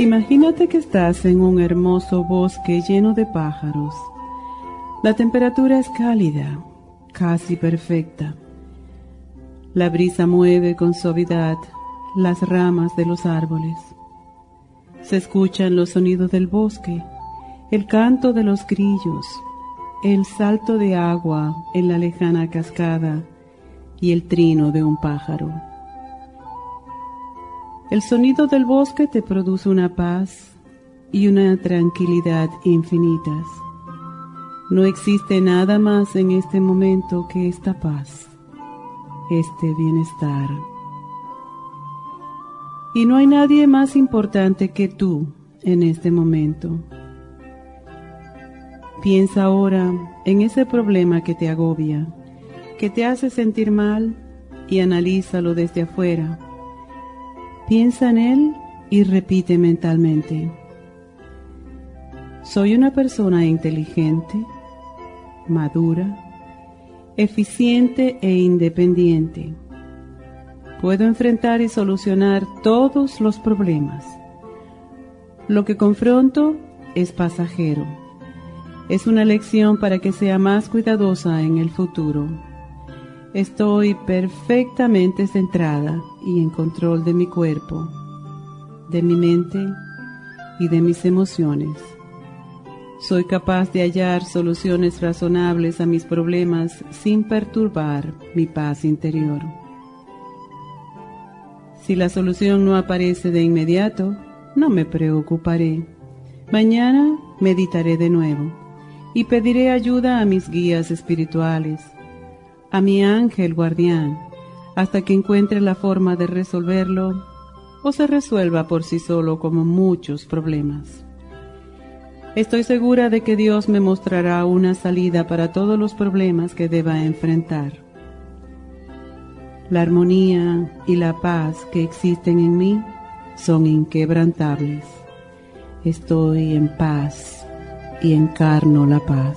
Imagínate que estás en un hermoso bosque lleno de pájaros. La temperatura es cálida, casi perfecta. La brisa mueve con suavidad las ramas de los árboles. Se escuchan los sonidos del bosque, el canto de los grillos, el salto de agua en la lejana cascada y el trino de un pájaro. El sonido del bosque te produce una paz y una tranquilidad infinitas. No existe nada más en este momento que esta paz, este bienestar. Y no hay nadie más importante que tú en este momento. Piensa ahora en ese problema que te agobia, que te hace sentir mal y analízalo desde afuera Piensa en él y repite mentalmente. Soy una persona inteligente, madura, eficiente e independiente. Puedo enfrentar y solucionar todos los problemas. Lo que confronto es pasajero. Es una lección para que sea más cuidadosa en el futuro. Estoy perfectamente centrada y en control de mi cuerpo, de mi mente y de mis emociones. Soy capaz de hallar soluciones razonables a mis problemas sin perturbar mi paz interior. Si la solución no aparece de inmediato, no me preocuparé. Mañana meditaré de nuevo y pediré ayuda a mis guías espirituales a mi ángel guardián hasta que encuentre la forma de resolverlo o se resuelva por sí solo como muchos problemas. Estoy segura de que Dios me mostrará una salida para todos los problemas que deba enfrentar. La armonía y la paz que existen en mí son inquebrantables. Estoy en paz y encarno la paz.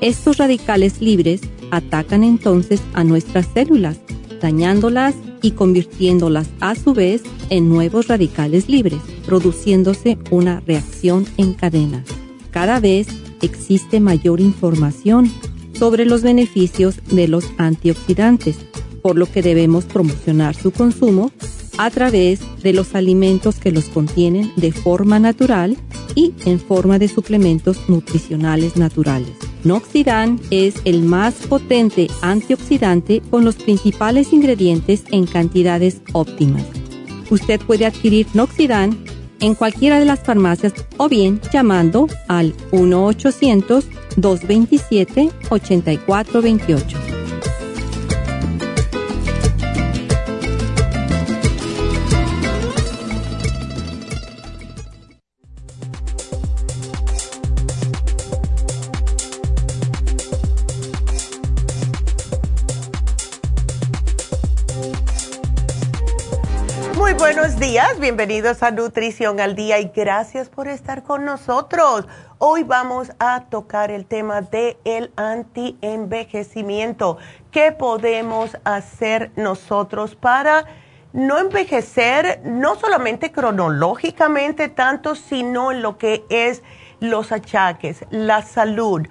estos radicales libres atacan entonces a nuestras células, dañándolas y convirtiéndolas a su vez en nuevos radicales libres, produciéndose una reacción en cadena. Cada vez existe mayor información sobre los beneficios de los antioxidantes, por lo que debemos promocionar su consumo a través de los alimentos que los contienen de forma natural y en forma de suplementos nutricionales naturales. Noxidan es el más potente antioxidante con los principales ingredientes en cantidades óptimas. Usted puede adquirir Noxidan en cualquiera de las farmacias o bien llamando al 1-800-227-8428. Bienvenidos a Nutrición al Día y gracias por estar con nosotros. Hoy vamos a tocar el tema de el anti-envejecimiento. ¿Qué podemos hacer nosotros para no envejecer, no solamente cronológicamente tanto, sino en lo que es los achaques, la salud?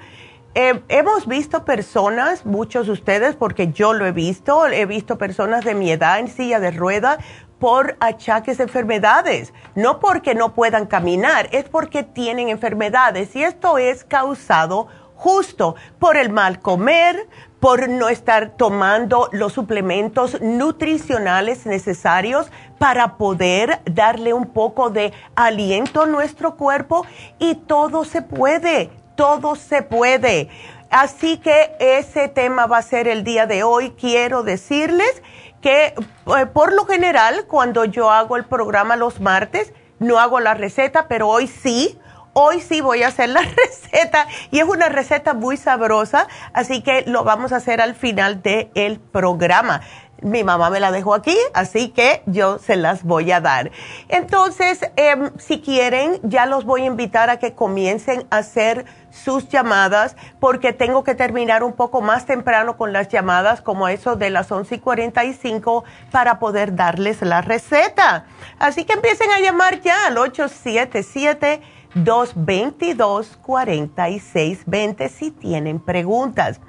Eh, hemos visto personas, muchos de ustedes, porque yo lo he visto, he visto personas de mi edad en silla de rueda por achaques de enfermedades, no porque no puedan caminar, es porque tienen enfermedades y esto es causado justo por el mal comer, por no estar tomando los suplementos nutricionales necesarios para poder darle un poco de aliento a nuestro cuerpo y todo se puede, todo se puede. Así que ese tema va a ser el día de hoy. Quiero decirles que eh, por lo general cuando yo hago el programa los martes, no hago la receta, pero hoy sí, hoy sí voy a hacer la receta y es una receta muy sabrosa, así que lo vamos a hacer al final del programa mi mamá me la dejó aquí, así que yo se las voy a dar. Entonces, em, si quieren, ya los voy a invitar a que comiencen a hacer sus llamadas, porque tengo que terminar un poco más temprano con las llamadas, como eso de las 11 y 45, para poder darles la receta. Así que empiecen a llamar ya al 877. 222-4620 si tienen preguntas.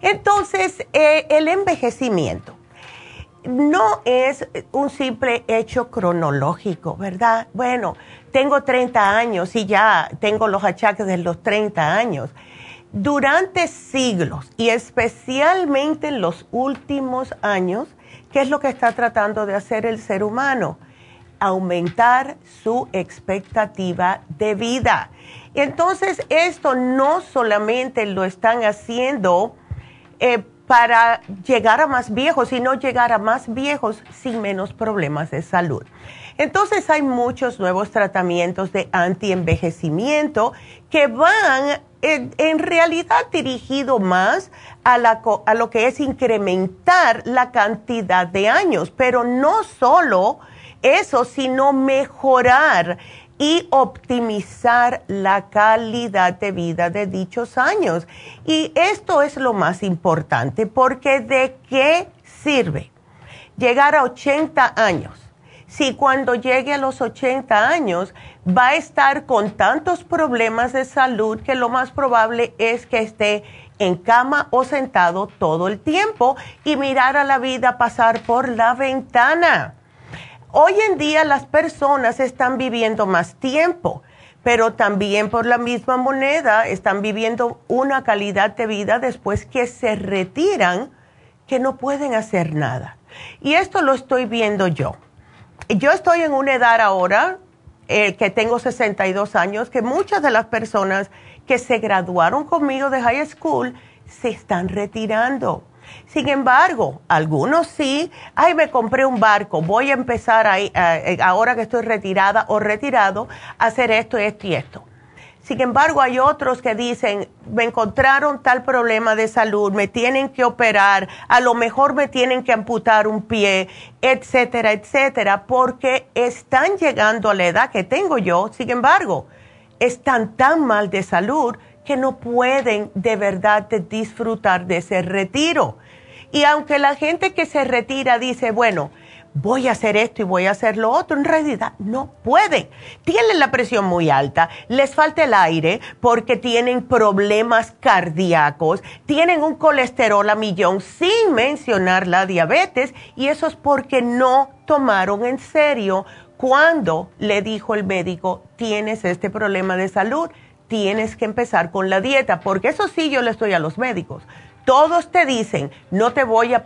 Entonces, eh, el envejecimiento no es un simple hecho cronológico, ¿verdad? Bueno, tengo 30 años y ya tengo los achaques de los 30 años. Durante siglos y especialmente en los últimos años, ¿qué es lo que está tratando de hacer el ser humano? Aumentar su expectativa de vida. Entonces, esto no solamente lo están haciendo eh, para llegar a más viejos y no llegar a más viejos sin menos problemas de salud. Entonces hay muchos nuevos tratamientos de antienvejecimiento que van en, realidad dirigido más a, a lo que es incrementar la cantidad de años, pero no solo eso, sino mejorar y optimizar la calidad de vida de dichos años. Y esto es lo más importante porque ¿de qué sirve llegar a 80 años? Si cuando llegue a los 80 años va a estar con tantos problemas de salud que lo más probable es que esté en cama o sentado todo el tiempo y mirar a la vida pasar por la ventana. Hoy en día las personas están viviendo más tiempo, pero también por la misma moneda están viviendo una calidad de vida después que se retiran que no pueden hacer nada. Y esto lo estoy viendo yo. Yo estoy en una edad ahora eh, que tengo 62 años, que muchas de las personas que se graduaron conmigo de high school se están retirando sin embargo, algunos sí, ay, me compré un barco, voy a empezar ahí, eh, ahora que estoy retirada o retirado, a hacer esto, esto y esto. Sin embargo, hay otros que dicen, me encontraron tal problema de salud, me tienen que operar, a lo mejor me tienen que amputar un pie, etcétera, etcétera, porque están llegando a la edad que tengo yo, sin embargo, están tan mal de salud que no pueden de verdad disfrutar de ese retiro. Y aunque la gente que se retira dice, bueno, voy a hacer esto y voy a hacer lo otro, en realidad no pueden. Tienen la presión muy alta, les falta el aire porque tienen problemas cardíacos, tienen un colesterol a millón sin mencionar la diabetes y eso es porque no tomaron en serio cuando le dijo el médico, tienes este problema de salud tienes que empezar con la dieta, porque eso sí yo le estoy a los médicos. Todos te dicen, no te voy a,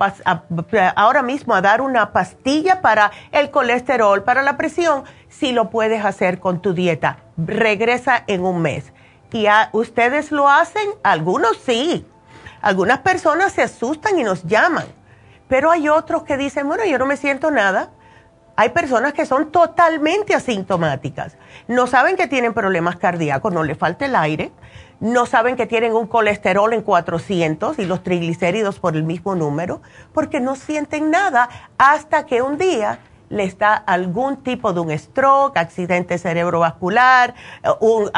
ahora mismo a dar una pastilla para el colesterol, para la presión, si lo puedes hacer con tu dieta. Regresa en un mes. ¿Y ustedes lo hacen? Algunos sí. Algunas personas se asustan y nos llaman. Pero hay otros que dicen, bueno, yo no me siento nada. Hay personas que son totalmente asintomáticas. No saben que tienen problemas cardíacos, no les falta el aire. No saben que tienen un colesterol en 400 y los triglicéridos por el mismo número, porque no sienten nada hasta que un día les da algún tipo de un stroke, accidente cerebrovascular, un,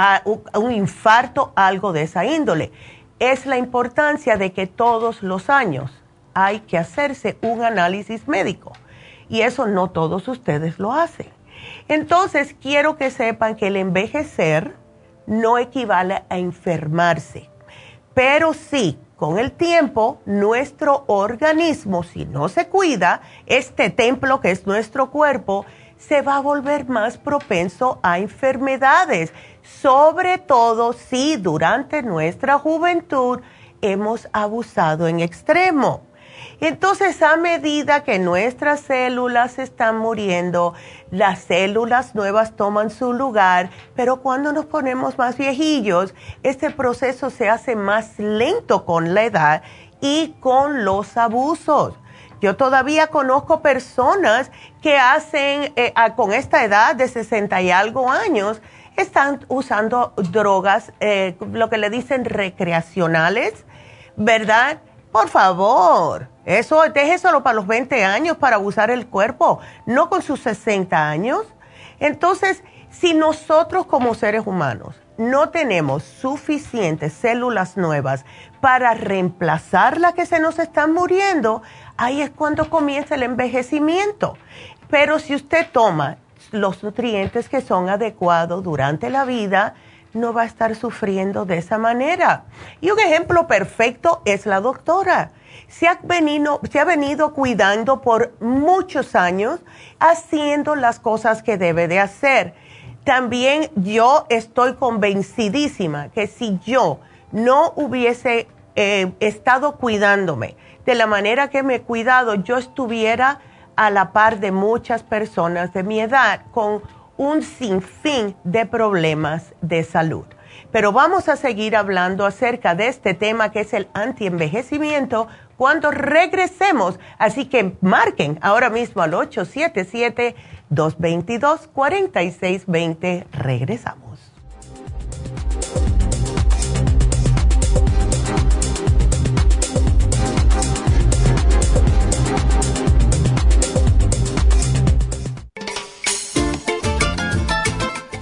un infarto, algo de esa índole. Es la importancia de que todos los años hay que hacerse un análisis médico y eso no todos ustedes lo hacen. Entonces, quiero que sepan que el envejecer no equivale a enfermarse, pero sí, con el tiempo, nuestro organismo, si no se cuida, este templo que es nuestro cuerpo, se va a volver más propenso a enfermedades, sobre todo si durante nuestra juventud hemos abusado en extremo. Entonces, a medida que nuestras células están muriendo, las células nuevas toman su lugar, pero cuando nos ponemos más viejillos, este proceso se hace más lento con la edad y con los abusos. Yo todavía conozco personas que hacen, eh, con esta edad de 60 y algo años, están usando drogas, eh, lo que le dicen recreacionales, ¿verdad? Por favor, eso solo para los 20 años para abusar el cuerpo, no con sus 60 años. Entonces, si nosotros como seres humanos no tenemos suficientes células nuevas para reemplazar las que se nos están muriendo, ahí es cuando comienza el envejecimiento. Pero si usted toma los nutrientes que son adecuados durante la vida, no va a estar sufriendo de esa manera. Y un ejemplo perfecto es la doctora. Se ha, venido, ha venido cuidando por muchos años, haciendo las cosas que debe de hacer. También yo estoy convencidísima que si yo no hubiese eh, estado cuidándome de la manera que me he cuidado, yo estuviera a la par de muchas personas de mi edad con un sinfín de problemas de salud. Pero vamos a seguir hablando acerca de este tema que es el antienvejecimiento cuando regresemos. Así que marquen ahora mismo al 877-222-4620. Regresamos.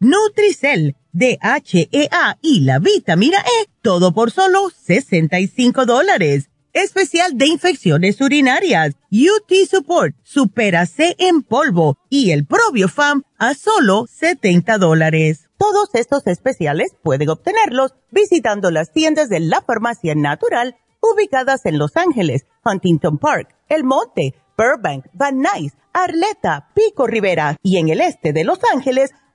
Nutricel, DHEA y la vitamina E, todo por solo 65 dólares especial de infecciones urinarias, UT Support, Supera C en polvo y el Probiofam a solo 70 dólares. Todos estos especiales pueden obtenerlos visitando las tiendas de la Farmacia Natural ubicadas en Los Ángeles, Huntington Park, El Monte, Burbank, Van Nuys, Arleta, Pico Rivera y en el este de Los Ángeles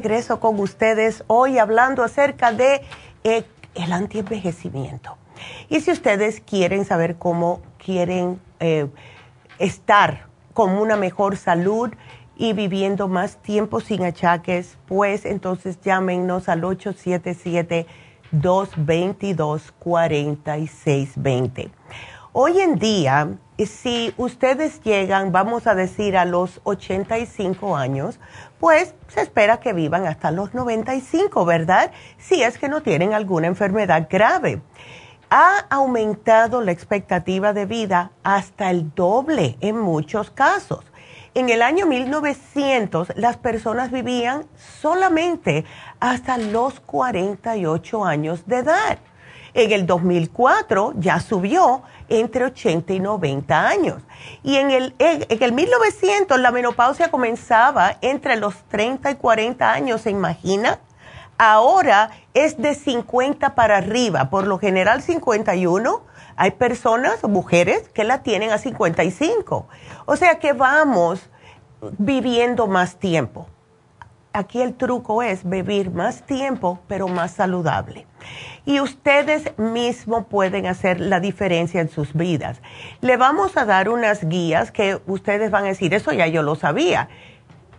Regreso con ustedes hoy hablando acerca de eh, el antienvejecimiento. Y si ustedes quieren saber cómo quieren eh, estar con una mejor salud y viviendo más tiempo sin achaques, pues entonces llámenos al 877-222-4620. Hoy en día, si ustedes llegan, vamos a decir, a los 85 años, pues se espera que vivan hasta los 95, ¿verdad? Si es que no tienen alguna enfermedad grave. Ha aumentado la expectativa de vida hasta el doble en muchos casos. En el año 1900 las personas vivían solamente hasta los 48 años de edad. En el 2004 ya subió entre 80 y 90 años. Y en el, en, el 1900 la menopausia comenzaba entre los 30 y 40 años, ¿se imagina? Ahora es de 50 para arriba, por lo general 51. Hay personas, mujeres, que la tienen a 55. O sea que vamos viviendo más tiempo. Aquí el truco es vivir más tiempo, pero más saludable y ustedes mismos pueden hacer la diferencia en sus vidas. Le vamos a dar unas guías que ustedes van a decir, eso ya yo lo sabía,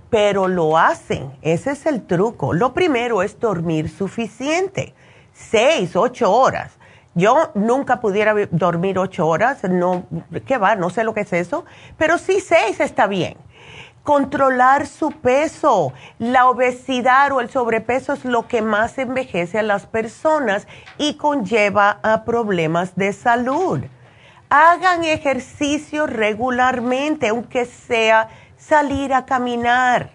pero lo hacen. Ese es el truco. Lo primero es dormir suficiente, seis, ocho horas. Yo nunca pudiera dormir ocho horas, no, ¿qué va? No sé lo que es eso, pero sí seis está bien controlar su peso. La obesidad o el sobrepeso es lo que más envejece a las personas y conlleva a problemas de salud. Hagan ejercicio regularmente, aunque sea salir a caminar.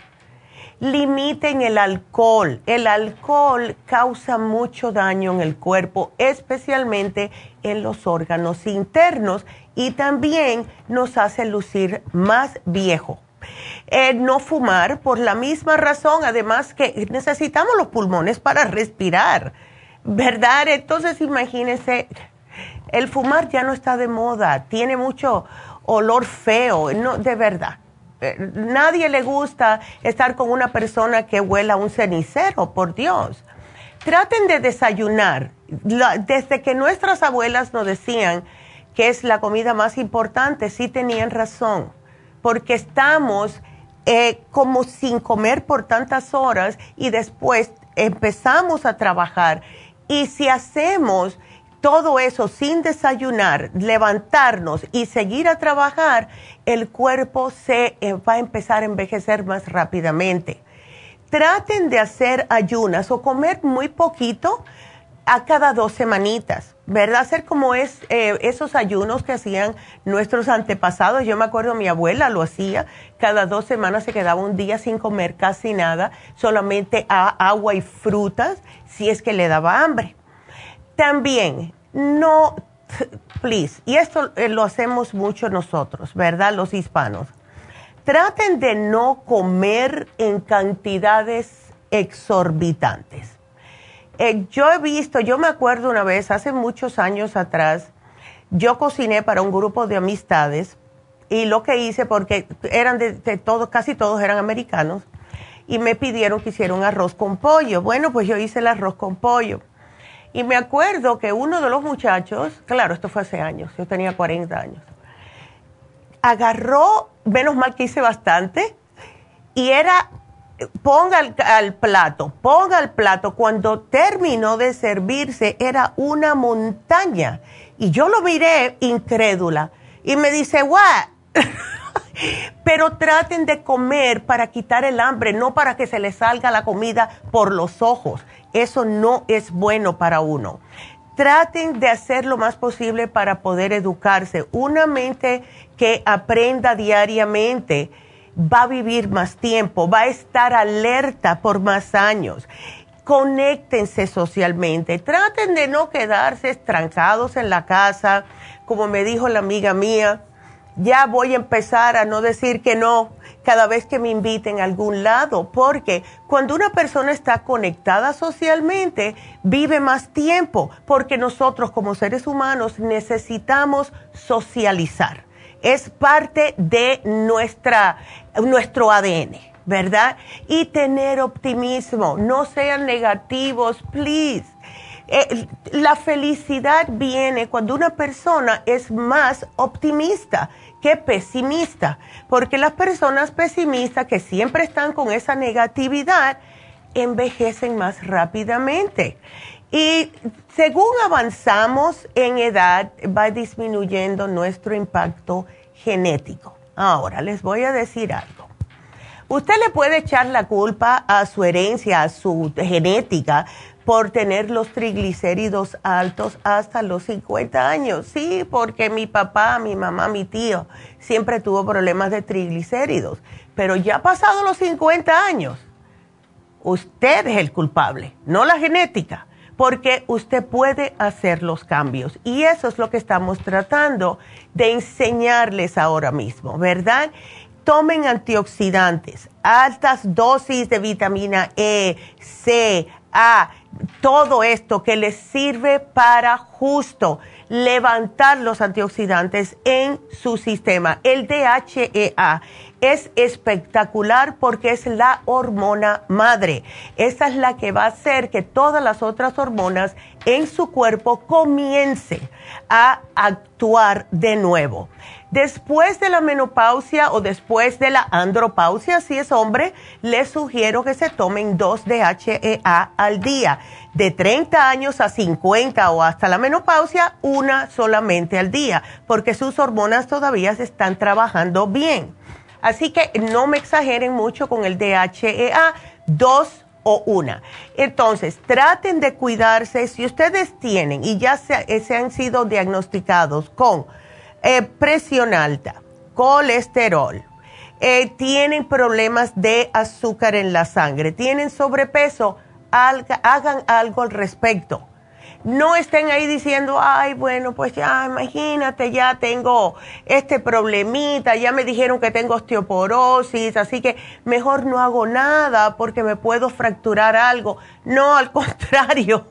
Limiten el alcohol. El alcohol causa mucho daño en el cuerpo, especialmente en los órganos internos y también nos hace lucir más viejo eh, no fumar por la misma razón, además que necesitamos los pulmones para respirar, ¿verdad? Entonces imagínense, el fumar ya no está de moda, tiene mucho olor feo, no, de verdad. Eh, nadie le gusta estar con una persona que huela un cenicero, por Dios. Traten de desayunar. desde que nuestras abuelas nos decían que es la comida más importante, sí tenían razón, porque estamos eh, como sin comer por tantas horas y después empezamos a trabajar. Y si hacemos todo eso sin desayunar, levantarnos y seguir a trabajar, el cuerpo se eh, va a empezar a envejecer más rápidamente. Traten de hacer ayunas o comer muy poquito a cada dos semanitas. ¿Verdad? Hacer como es eh, esos ayunos que hacían nuestros antepasados. Yo me acuerdo, mi abuela lo hacía, cada dos semanas se quedaba un día sin comer casi nada, solamente agua y frutas, si es que le daba hambre. También, no, please, y esto eh, lo hacemos mucho nosotros, ¿verdad? Los hispanos. Traten de no comer en cantidades exorbitantes eh, yo he visto, yo me acuerdo una vez, hace muchos años atrás, yo cociné para un grupo de amistades y lo que hice, porque eran de, todos, casi todos eran americanos, y me pidieron que hiciera un arroz con pollo. Bueno, pues yo hice el arroz con pollo. Y me acuerdo que uno de los muchachos, claro, esto fue hace años, yo tenía 40 años, agarró, menos mal que hice bastante, y era, ponga al, plato, ponga al plato. Cuando terminó de servirse, era una montaña. Y yo lo miré incrédula. Y me dice, what? Pero traten de comer para quitar el hambre, no para que se les salga la comida por los ojos. Eso no es bueno para uno. Traten de hacer lo más posible para poder educarse. Una mente que aprenda diariamente va a vivir más tiempo, va a estar alerta por más años. Conéctense socialmente. Traten de no quedarse estrancados en la casa. Como me dijo la amiga mía, ya voy a empezar a no decir que no cada vez que me inviten a algún lado, porque cuando una persona está conectada socialmente, vive más tiempo, porque nosotros como seres humanos necesitamos socializar. Es parte de nuestra, nuestro ADN, ¿verdad? Y tener optimismo, no sean negativos, please eh, la felicidad viene cuando una persona es más optimista que pesimista, porque las personas pesimistas que siempre están con esa negatividad envejecen más rápidamente. Y según avanzamos en edad, va disminuyendo nuestro impacto genético. Ahora, les voy a decir algo. Usted le puede echar la culpa a su herencia, a su genética, por tener los triglicéridos altos hasta los 50 años. Sí, porque mi papá, mi mamá, mi tío siempre tuvo problemas de triglicéridos. Pero ya pasado los 50 años, usted es el culpable, no la genética, porque usted puede hacer los cambios. Y eso es lo que estamos tratando de enseñarles ahora mismo, ¿verdad? Tomen antioxidantes, altas dosis de vitamina E, C, A todo esto que les sirve para justo levantar los antioxidantes en su sistema. El DHEA es espectacular porque es la hormona madre. Esta es la que va a hacer que todas las otras hormonas en su cuerpo comiencen a actuar de nuevo. Después de la menopausia o después de la andropausia, si es hombre, les sugiero que se tomen dos DHEA al día. De 30 años a 50 o hasta la menopausia, una solamente al día, porque sus hormonas todavía se están trabajando bien. Así que no me exageren mucho con el DHEA, dos o una. Entonces, traten de cuidarse. Si ustedes tienen y ya se, se han sido diagnosticados con eh, presión alta, colesterol, eh, tienen problemas de azúcar en la sangre, tienen sobrepeso, hagan algo al respecto. No estén ahí diciendo, ay, bueno, pues ya, imagínate, ya tengo este problemita, ya me dijeron que tengo osteoporosis, así que mejor no hago nada porque me puedo fracturar algo. No, al contrario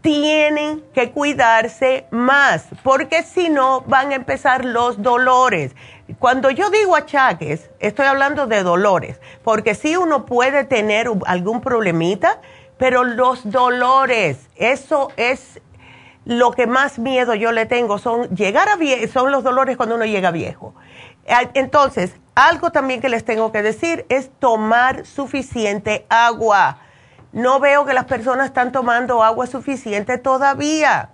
tienen que cuidarse más, porque si no van a empezar los dolores. Cuando yo digo achaques, estoy hablando de dolores, porque sí uno puede tener algún problemita, pero los dolores, eso es lo que más miedo yo le tengo, son llegar a son los dolores cuando uno llega viejo. Entonces, algo también que les tengo que decir es tomar suficiente agua no veo que las personas están tomando agua suficiente todavía.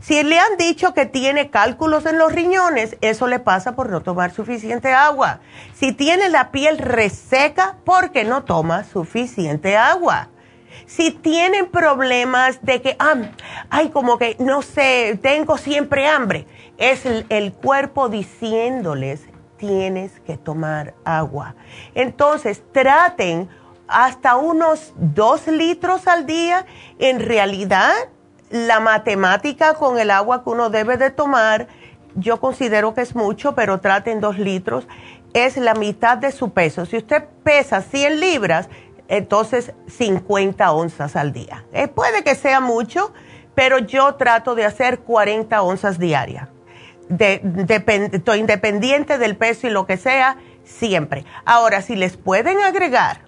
Si le han dicho que tiene cálculos en los riñones, eso le pasa por no tomar suficiente agua. Si tiene la piel reseca, porque no toma suficiente agua. Si tienen problemas de que, ah, ay, como que, no sé, tengo siempre hambre, es el cuerpo diciéndoles, tienes que tomar agua. Entonces, traten hasta unos dos litros al día. En realidad, la matemática con el agua que uno debe de tomar, yo considero que es mucho, pero traten dos litros, es la mitad de su peso. Si usted pesa 100 libras, entonces 50 onzas al día. Eh, puede que sea mucho, pero yo trato de hacer 40 onzas diarias. de, independiente del peso y lo que sea, siempre. Ahora, si les pueden agregar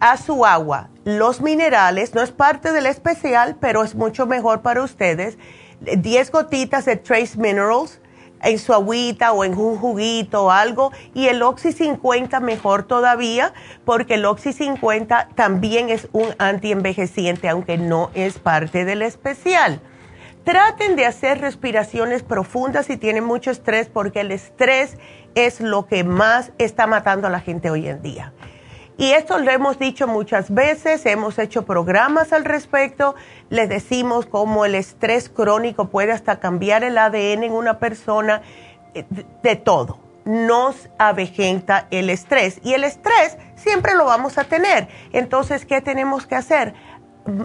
a su agua los minerales, no es parte del especial, pero es mucho mejor para ustedes, 10 gotitas de Trace Minerals en su agüita o en un juguito o algo, y el Oxy 50 mejor todavía, porque el Oxy 50 también es un antienvejeciente, aunque no es parte del especial. Traten de hacer respiraciones profundas si tienen mucho estrés, porque el estrés es lo que más está matando a la gente hoy en día. Y esto lo hemos dicho muchas veces, hemos hecho programas al respecto, les decimos cómo el estrés crónico puede hasta cambiar el ADN en una persona, eh, de todo. Nos avejenta el estrés y el estrés siempre lo vamos a tener. Entonces, ¿qué tenemos que hacer?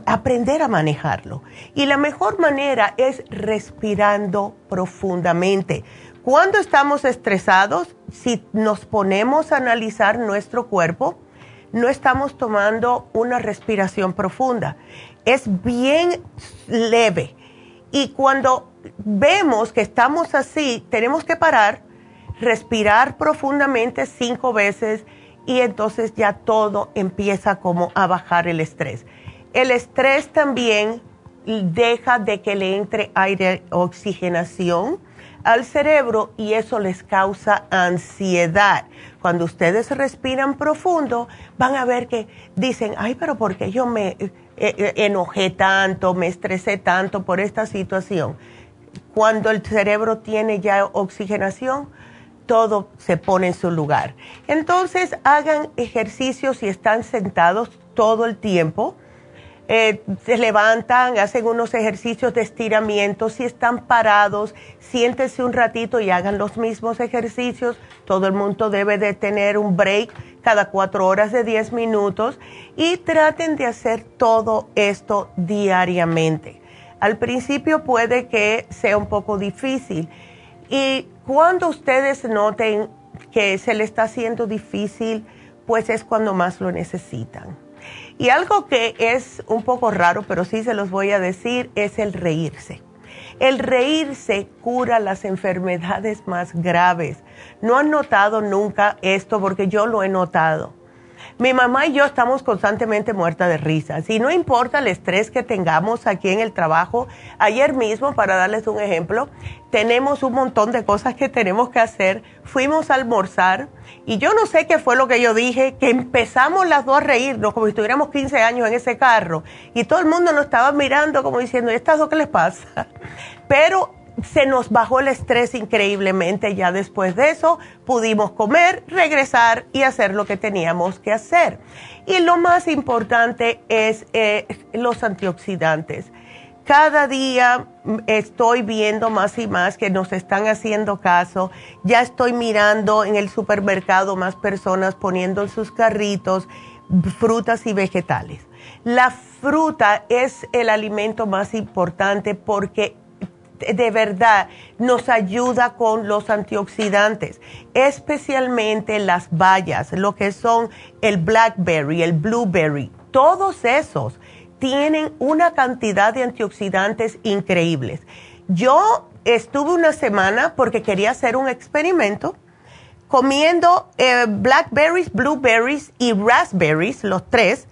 aprender a manejarlo. Y la mejor manera es respirando profundamente. Cuando estamos estresados, si nos ponemos a analizar nuestro cuerpo, no estamos tomando una respiración profunda. Es bien leve. Y cuando vemos que estamos así, tenemos que parar, respirar profundamente cinco veces y entonces ya todo empieza como a bajar el estrés. El estrés también deja de que le entre aire, oxigenación al cerebro y eso les causa ansiedad. Cuando ustedes respiran profundo, van a ver que dicen, ay, pero ¿por qué yo me eh, eh, enojé tanto, me estresé tanto por esta situación? Cuando el cerebro tiene ya oxigenación, todo se pone en su lugar. Entonces, hagan ejercicios y están sentados todo el tiempo eh, se levantan, hacen unos ejercicios de estiramiento, si están parados, siéntense un ratito y hagan los mismos ejercicios. Todo el mundo debe de tener un break cada cuatro horas de diez minutos y traten de hacer todo esto diariamente. Al principio puede que sea un poco difícil y cuando ustedes noten que se le está haciendo difícil, pues es cuando más lo necesitan. Y algo que es un poco raro, pero sí se los voy a decir, es el reírse. El reírse cura las enfermedades más graves. No han notado nunca esto porque yo lo he notado. Mi mamá y yo estamos constantemente muertas de risas y no importa el estrés que tengamos aquí en el trabajo. Ayer mismo, para darles un ejemplo, tenemos un montón de cosas que tenemos que hacer. Fuimos a almorzar y yo no sé qué fue lo que yo dije, que empezamos las dos a reírnos como si estuviéramos 15 años en ese carro y todo el mundo nos estaba mirando como diciendo, ¿y estas dos qué les pasa? Pero se nos bajó el estrés increíblemente. Ya después de eso pudimos comer, regresar y hacer lo que teníamos que hacer. Y lo más importante es eh, los antioxidantes. Cada día estoy viendo más y más que nos están haciendo caso. Ya estoy mirando en el supermercado más personas poniendo en sus carritos frutas y vegetales. La fruta es el alimento más importante porque de verdad nos ayuda con los antioxidantes, especialmente las bayas, lo que son el blackberry, el blueberry, todos esos tienen una cantidad de antioxidantes increíbles. Yo estuve una semana porque quería hacer un experimento comiendo eh, blackberries, blueberries y raspberries, los tres,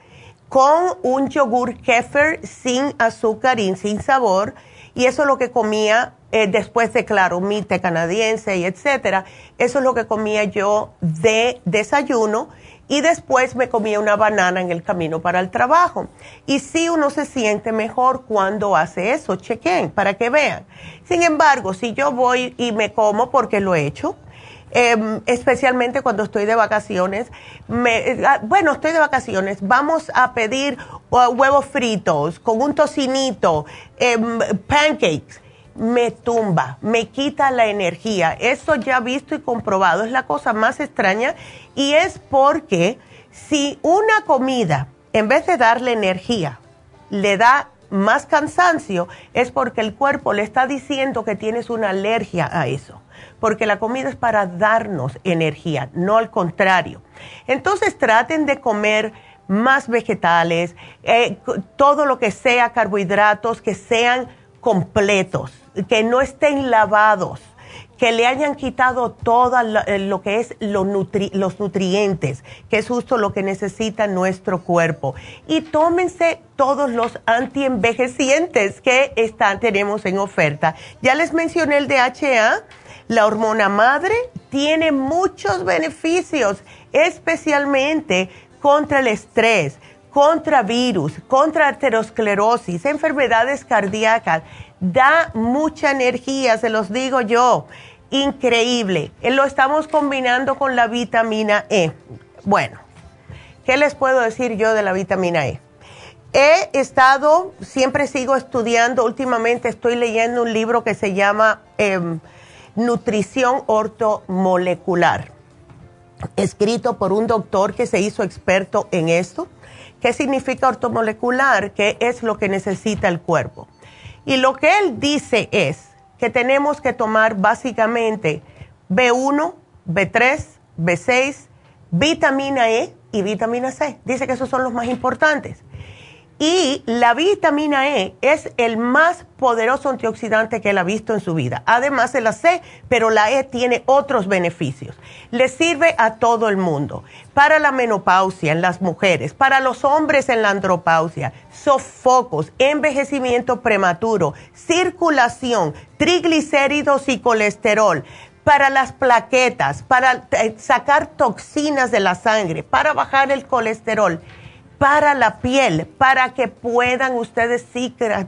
con un yogur kefir sin azúcar y sin sabor y eso es lo que comía eh, después de, claro, mi canadiense y etcétera. Eso es lo que comía yo de desayuno y después me comía una banana en el camino para el trabajo. Y sí uno se siente mejor cuando hace eso, chequen, para que vean. Sin embargo, si yo voy y me como porque lo he hecho, em, especialmente cuando estoy de vacaciones. Me, ah, bueno, estoy de vacaciones, vamos a pedir uh, huevos fritos con un tocinito, em, pancakes. Me tumba, me quita la energía. Eso ya visto y comprobado, es la cosa más extraña y es porque si una comida, en vez de darle energía, le da más cansancio, es porque el cuerpo le está diciendo que tienes una alergia a eso. Porque la comida es para darnos energía, no al contrario. Entonces traten de comer más vegetales, eh, todo lo que sea carbohidratos, que sean completos, que no estén lavados que le hayan quitado todo eh, lo, que es los nutrientes, que es justo lo que necesita nuestro cuerpo. Y tómense todos los antienvejecientes que están, tenemos en oferta. Ya les mencioné el DHA, la hormona madre, tiene muchos beneficios, especialmente contra el estrés, contra virus, contra arteriosclerosis, enfermedades cardíacas da mucha energía, se los digo yo. Increíble. Eh, lo estamos combinando con la vitamina E. Bueno, ¿qué les puedo decir yo de la vitamina E? He estado, siempre sigo estudiando, últimamente estoy leyendo un libro que se llama em, Nutrición Ortomolecular, escrito por un doctor que se hizo experto en esto. ¿Qué significa ortomolecular? ¿Qué es lo que necesita el cuerpo? Y lo que él dice es que tenemos que tomar básicamente B1, B3, B6, vitamina E y vitamina C. Dice que esos son los más importantes. Y la vitamina E es el más poderoso antioxidante que él ha visto en su vida. Además de la C, pero la E tiene otros beneficios. Le sirve a todo el mundo. Para la menopausia en las mujeres, para los hombres en la andropausia, sofocos, envejecimiento prematuro, circulación, triglicéridos y colesterol para las plaquetas, para eh, sacar toxinas de la sangre, para bajar el colesterol para la piel, para que puedan ustedes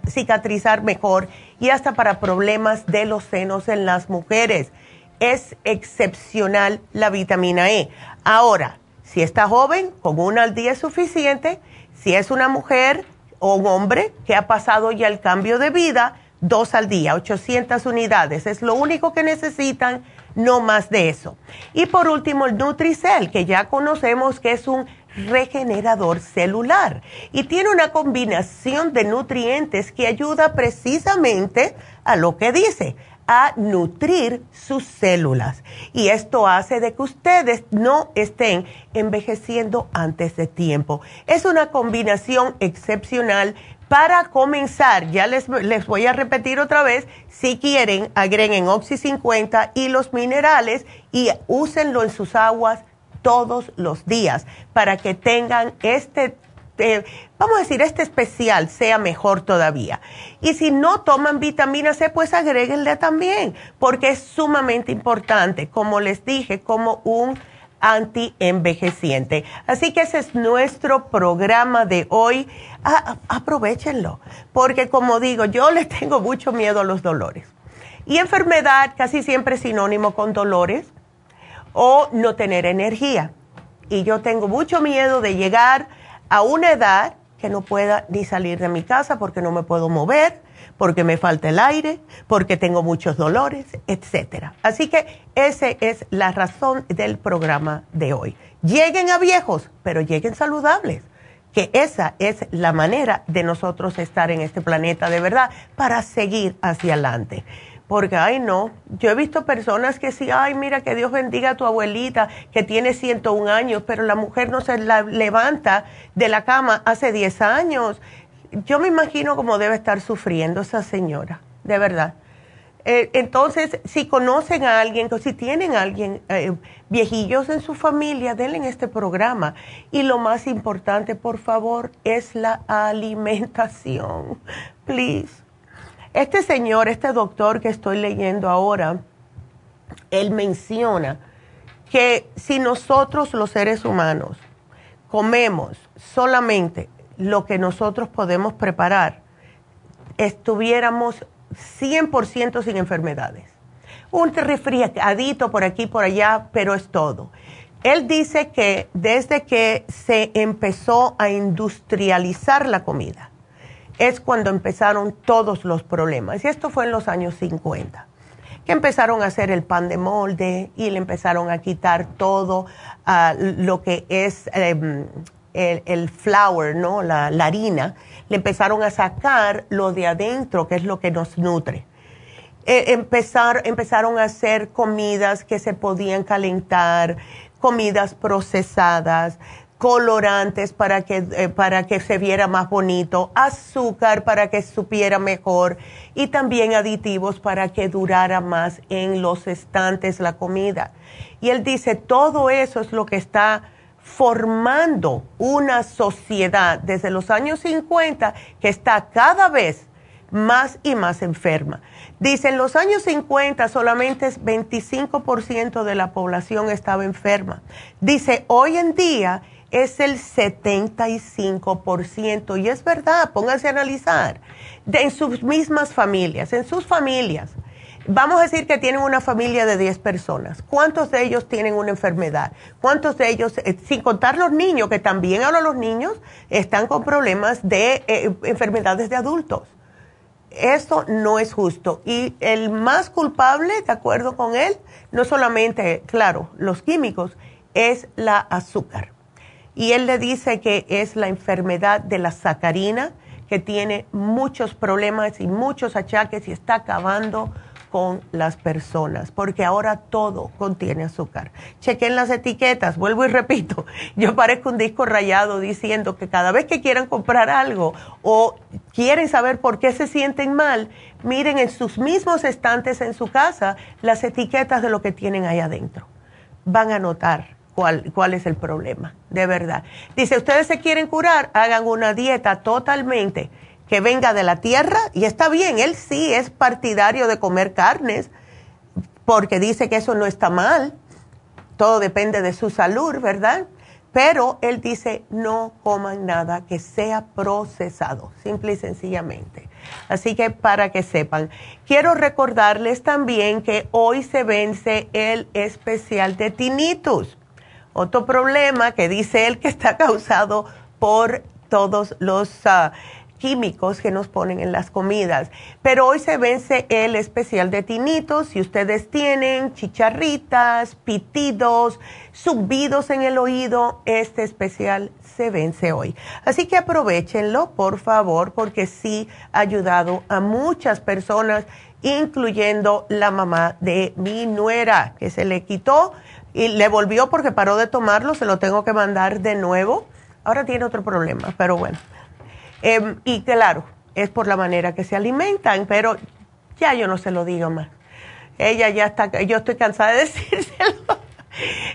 cicatrizar mejor y hasta para problemas de los senos en las mujeres. Es excepcional la vitamina E. Ahora, si está joven, con una al día es suficiente. Si es una mujer o un hombre que ha pasado ya el cambio de vida, dos al día, 800 unidades. Es lo único que necesitan, no más de eso. Y por último, el Nutricel, que ya conocemos que es un regenerador celular y tiene una combinación de nutrientes que ayuda precisamente a lo que dice, a nutrir sus células. Y esto hace de que ustedes no estén envejeciendo antes de tiempo. Es una combinación excepcional. Para comenzar, ya les, les voy a repetir otra vez, si quieren, agreguen Oxy 50 y los minerales y úsenlo en sus aguas todos los días para que tengan este, eh, vamos a decir, este especial sea mejor todavía. Y si no toman vitamina C, pues agréguenle también, porque es sumamente importante, como les dije, como un anti-envejeciente. Así que ese es nuestro programa de hoy. aprovechenlo, porque como digo, yo le tengo mucho miedo a los dolores. Y enfermedad casi siempre es sinónimo con dolores o no tener energía. Y yo tengo mucho miedo de llegar a una edad que no pueda ni salir de mi casa porque no me puedo mover, porque me falta el aire, porque tengo muchos dolores, etc. Así que esa es la razón del programa de hoy. Lleguen a viejos, pero lleguen saludables, que esa es la manera de nosotros estar en este planeta de verdad para seguir hacia adelante. Porque, ay, no, yo he visto personas que sí, ay, mira, que Dios bendiga a tu abuelita que tiene 101 años, pero la mujer no se la levanta de la cama hace 10 años. Yo me imagino cómo debe estar sufriendo esa señora, de verdad. Eh, entonces, si conocen a alguien, si tienen a alguien eh, viejillos en su familia, denle este programa. Y lo más importante, por favor, es la alimentación. Please este señor, este doctor que estoy leyendo ahora, él menciona que si nosotros los seres humanos comemos solamente lo que nosotros podemos preparar, estuviéramos 100% sin enfermedades. Un resfriadito por aquí, por allá, pero es todo. Él dice que desde que se empezó a industrializar la comida, es cuando empezaron todos los problemas. Y esto fue en los años 50, que empezaron a hacer el pan de molde y le empezaron a quitar todo ah, lo que es em, el, flour, ¿no? La, harina. Le empezaron a sacar lo de adentro, que es lo que nos nutre. E, empezar, empezaron a hacer comidas que se podían calentar, comidas procesadas, colorantes para que, eh, para que se viera más bonito, azúcar para que supiera mejor y también aditivos para que durara más en los estantes la comida. Y él dice, todo eso es lo que está formando una sociedad desde los años 50 que está cada vez más y más enferma. Dice, en los años 50 solamente 25% de la población estaba enferma. Dice, hoy en día es el 75%. Y es verdad, pónganse a analizar. en sus mismas familias, en sus familias. Vamos a decir que tienen una familia de 10 personas. ¿Cuántos de ellos tienen una enfermedad? ¿Cuántos de ellos, eh, sin contar los niños, que también ahora los niños están con problemas de eh, enfermedades de adultos? Esto no es justo. Y el más culpable, de acuerdo con él, no solamente, claro, los químicos, es la azúcar y él le dice que es la enfermedad de la sacarina, que tiene muchos problemas y muchos achaques y está acabando con las personas, porque ahora todo contiene azúcar. Chequen las etiquetas, vuelvo y repito, yo parezco un disco rayado diciendo que cada vez que quieran comprar algo o quieren saber por qué se sienten mal, miren en sus mismos estantes en su casa las etiquetas de lo que tienen ahí adentro. Van a notar cuál, es el problema, de verdad. Dice, ustedes se quieren curar, hagan una dieta totalmente que venga de la tierra y está bien, él sí es partidario de comer carnes porque dice que eso no está mal, todo depende de su salud, ¿verdad? Pero él dice, no coman nada que sea procesado, simple y sencillamente. Así que para que sepan, quiero recordarles también que hoy se vence el especial de tinnitus. Otro problema que dice él que está causado por todos los ah, químicos que nos ponen en las comidas. Pero hoy se vence el especial de tinitos. Si ustedes tienen chicharritas, pitidos, subidos en el oído, este especial se vence hoy. Así que aprovechenlo, por favor, porque sí ha ayudado a muchas personas, incluyendo la mamá de mi nuera, que se le quitó y le volvió porque paró de tomarlo, se lo tengo que mandar de nuevo. Ahora tiene otro problema, pero bueno. Em, y claro, es por la manera que se alimentan, pero ya yo no se lo digo más. Ella ya está, yo estoy cansada de decírselo.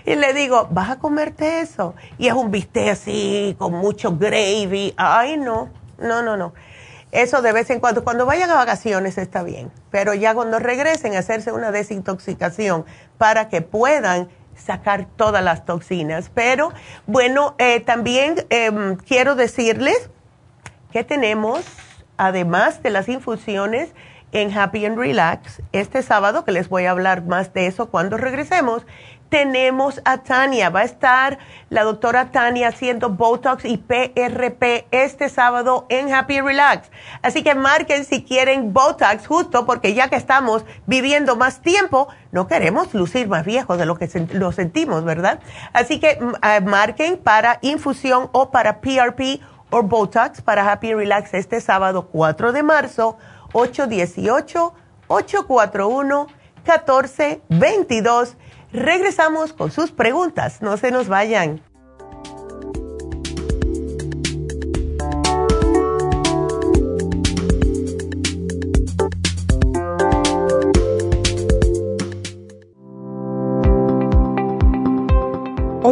Y le digo, vas a comerte eso. Y es un bistec así, con mucho gravy. Ay, no, no, no, no. Eso de vez en cuando, cuando vayan a vacaciones está bien, pero ya cuando regresen hacerse una desintoxicación para que puedan sacar todas las toxinas. Pero bueno, eh, también em, quiero decirles que tenemos, además de las infusiones en Happy and Relax, este sábado, que les voy a hablar más de eso cuando regresemos, tenemos a Tania. Va a estar la doctora Tania haciendo Botox y PRP este sábado en Happy Relax. Así que marquen si quieren Botox, justo porque ya que estamos viviendo más tiempo, no queremos lucir más viejos de lo que lo sentimos, ¿verdad? Así que mm, ah, marquen para infusión o para PRP o Botox para Happy Relax este sábado 4 de marzo, 818 841 1422 Regresamos con sus preguntas. No se nos vayan.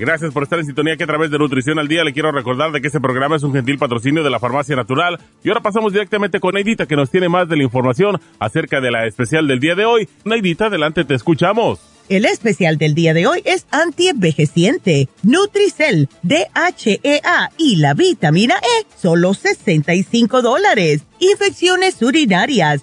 Gracias por estar en sintonía que a través de Nutrición al Día le quiero recordar de que este programa es un gentil patrocinio de la Farmacia Natural. Y ahora pasamos directamente con Neidita que nos tiene más de la información acerca de la especial del día de hoy. Neidita, adelante, te escuchamos. El especial del día de hoy es antienvejeciente, Nutricel, DHEA y la vitamina E, solo 65 dólares. Infecciones urinarias,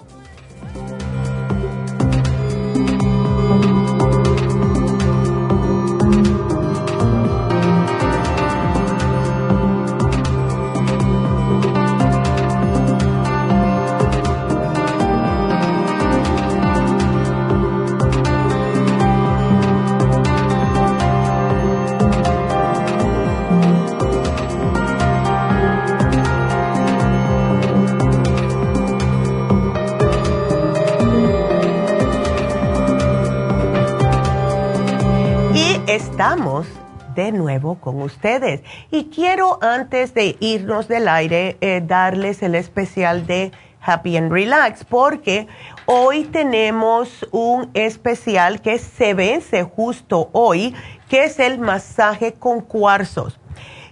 Thank you. Estamos de nuevo con ustedes. Y quiero antes de irnos del aire eh, darles el especial de Happy and Relax porque hoy tenemos un especial que se vence justo hoy, que es el masaje con cuarzos.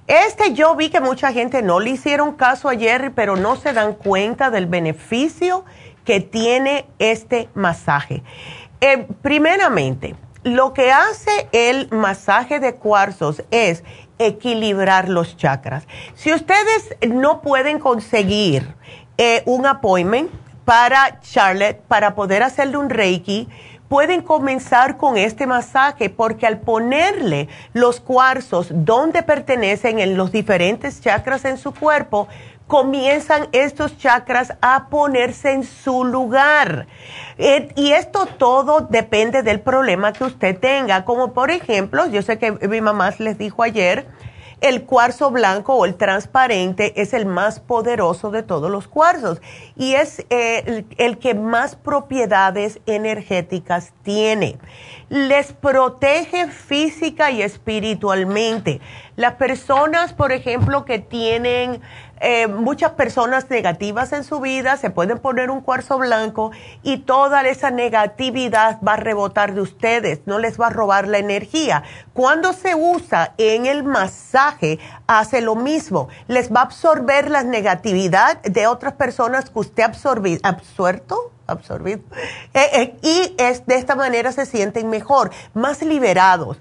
Este yo vi que mucha gente no le hicieron caso ayer, pero no se dan cuenta del beneficio que tiene este masaje. Eh, primeramente, lo que hace el masaje de cuarzos es equilibrar los chakras. Si ustedes no pueden conseguir eh, un appointment para Charlotte, para poder hacerle un reiki, pueden comenzar con este masaje porque al ponerle los cuarzos donde pertenecen en los diferentes chakras en su cuerpo, comienzan estos chakras a ponerse en su lugar. Eh, y esto todo depende del problema que usted tenga. Como por ejemplo, yo sé que mi mamá les dijo ayer, el cuarzo blanco o el transparente es el más poderoso de todos los cuarzos y es eh, el, que más propiedades energéticas tiene. Les protege física y espiritualmente. Las personas, por ejemplo, que tienen eh, muchas personas negativas en su vida se pueden poner un cuarzo blanco y toda esa negatividad va a rebotar de ustedes, no les va a robar la energía. Cuando se usa en el masaje, hace lo mismo, les va a absorber la negatividad de otras personas que usted ha absorbido, absorbido, eh, eh, y es, de esta manera se sienten mejor, más liberados.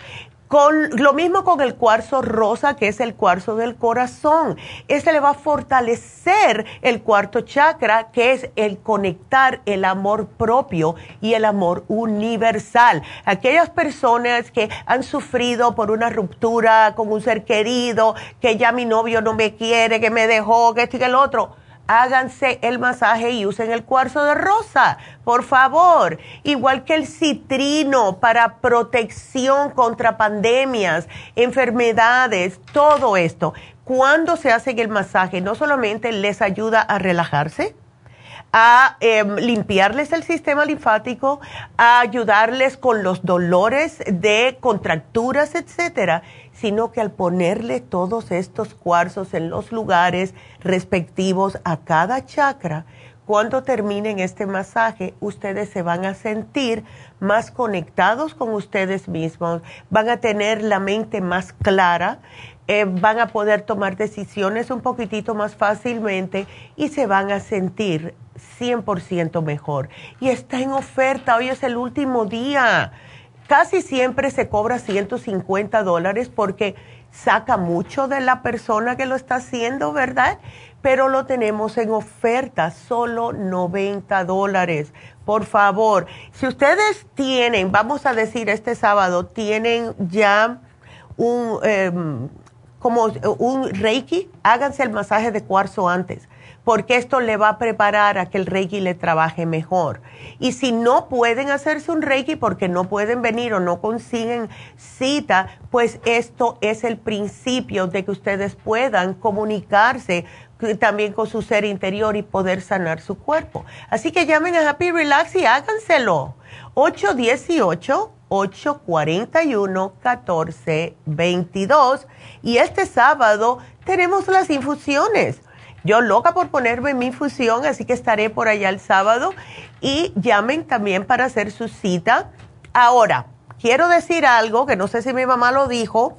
Con, lo mismo con el cuarzo rosa, que es el cuarzo del corazón. Este le va a fortalecer el cuarto chakra, que es el conectar el amor propio y el amor universal. Aquellas personas que han sufrido por una ruptura con un ser querido, que ya mi novio no me quiere, que me dejó, que esto y que el otro háganse el masaje y usen el cuarzo de rosa, por favor. Igual que el citrino para protección contra pandemias, enfermedades, todo esto. Cuando se hace el masaje, no solamente les ayuda a relajarse, a em, limpiarles el sistema linfático, a ayudarles con los dolores de contracturas, etcétera, sino que al ponerle todos estos cuarzos en los lugares respectivos a cada chakra, cuando terminen este masaje, ustedes se van a sentir más conectados con ustedes mismos, van a tener la mente más clara, eh, van a poder tomar decisiones un poquitito más fácilmente y se van a sentir 100% mejor. Y está en oferta, hoy es el último día casi siempre se cobra 150 dólares porque saca mucho de la persona que lo está haciendo, ¿verdad? pero lo tenemos en oferta, solo 90 dólares. Por favor, si ustedes tienen, vamos a decir este sábado, tienen ya un, em, como un reiki, háganse el masaje de cuarzo antes porque esto le va a preparar a que el Reiki le trabaje mejor. Y si no pueden hacerse un Reiki porque no pueden venir o no consiguen cita, pues esto es el principio de que ustedes puedan comunicarse también con su ser interior y poder sanar su cuerpo. Así que llamen a Happy Relax y háganselo. 818-841-1422. Y este sábado tenemos las infusiones yo loca por ponerme mi infusión, así que estaré por allá el sábado y llamen también para hacer su cita. Ahora, quiero decir algo que no sé si mi mamá lo dijo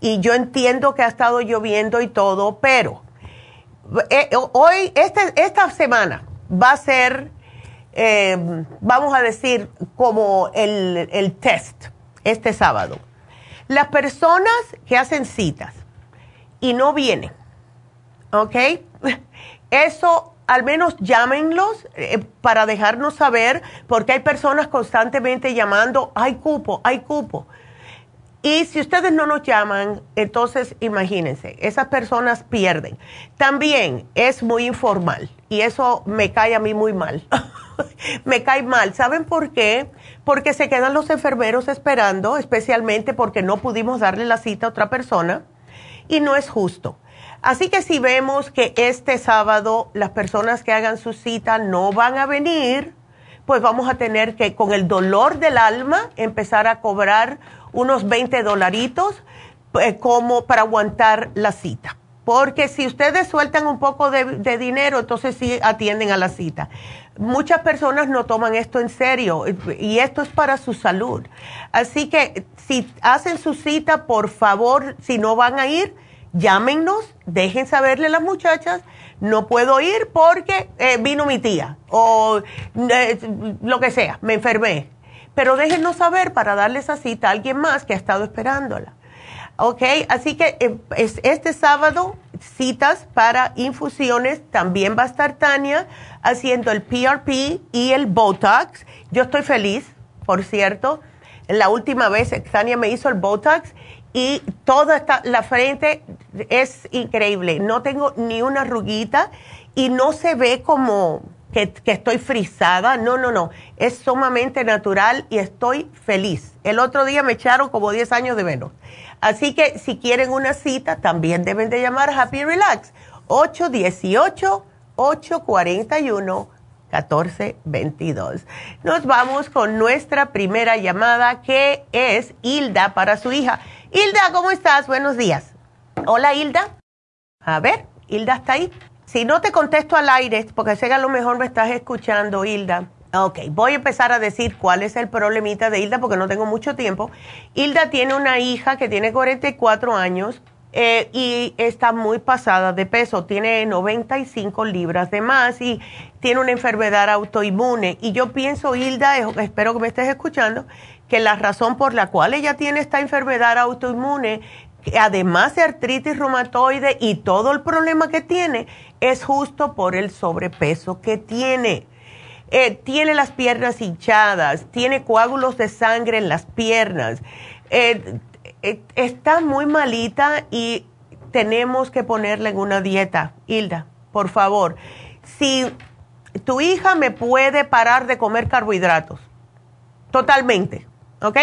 y yo entiendo que ha estado lloviendo y todo, pero eh, hoy, este, esta semana va a ser, eh, vamos a decir, como el, el test este sábado. Las personas que hacen citas y no vienen, ¿ok? Eso al menos llámenlos eh, para dejarnos saber, porque hay personas constantemente llamando, hay cupo, hay cupo. Y si ustedes no nos llaman, entonces imagínense, esas personas pierden. También es muy informal y eso me cae a mí muy mal. me cae mal. ¿Saben por qué? Porque se quedan los enfermeros esperando, especialmente porque no pudimos darle la cita a otra persona y no es justo. Así que si vemos que este sábado las personas que hagan su cita no van a venir, pues vamos a tener que, con el dolor del alma, empezar a cobrar unos 20 dolaritos eh, como para aguantar la cita. Porque si ustedes sueltan un poco de, de, dinero, entonces sí atienden a la cita. Muchas personas no toman esto en serio y esto es para su salud. Así que si hacen su cita, por favor, si no van a ir, llámenos, dejen saberle a las muchachas, no puedo ir porque eh, vino mi tía o eh, lo que sea, me enfermé. Pero déjenos saber para darle esa cita a alguien más que ha estado esperándola. ¿Ok? Así que eh, este sábado, citas para infusiones, también va a estar Tania haciendo el PRP y el Botox. Yo estoy feliz, por cierto. La última vez Tania me hizo el Botox y toda esta, la frente es increíble. No tengo ni una arruguita y no se ve como que, estoy frisada. No, no, no. Es sumamente natural y estoy feliz. El otro día me echaron como 10 años de menos. Así que si quieren una cita, también deben de llamar Happy Relax. 818-841. 1422. Nos vamos con nuestra primera llamada que es Hilda para su hija. Hilda, ¿cómo estás? Buenos días. Hola, Hilda. A ver, Hilda está ahí. Si no te contesto al aire, porque sé que a lo mejor me estás escuchando, Hilda. Ok, voy a empezar a decir cuál es el problemita de Hilda porque no tengo mucho tiempo. Hilda tiene una hija que tiene 44 años eh, y está muy pasada de peso, tiene 95 libras de más y tiene una enfermedad autoinmune. Y yo pienso, Hilda, espero que me estés escuchando, que la razón por la cual ella tiene esta enfermedad autoinmune, además de artritis reumatoide y todo el problema que tiene, es justo por el sobrepeso que tiene. Eh, tiene las piernas hinchadas, tiene coágulos de sangre en las piernas. Eh, eh, está muy malita y tenemos que ponerle en una dieta. Hilda, por favor, si tu hija me puede parar de comer carbohidratos, totalmente, ¿ok?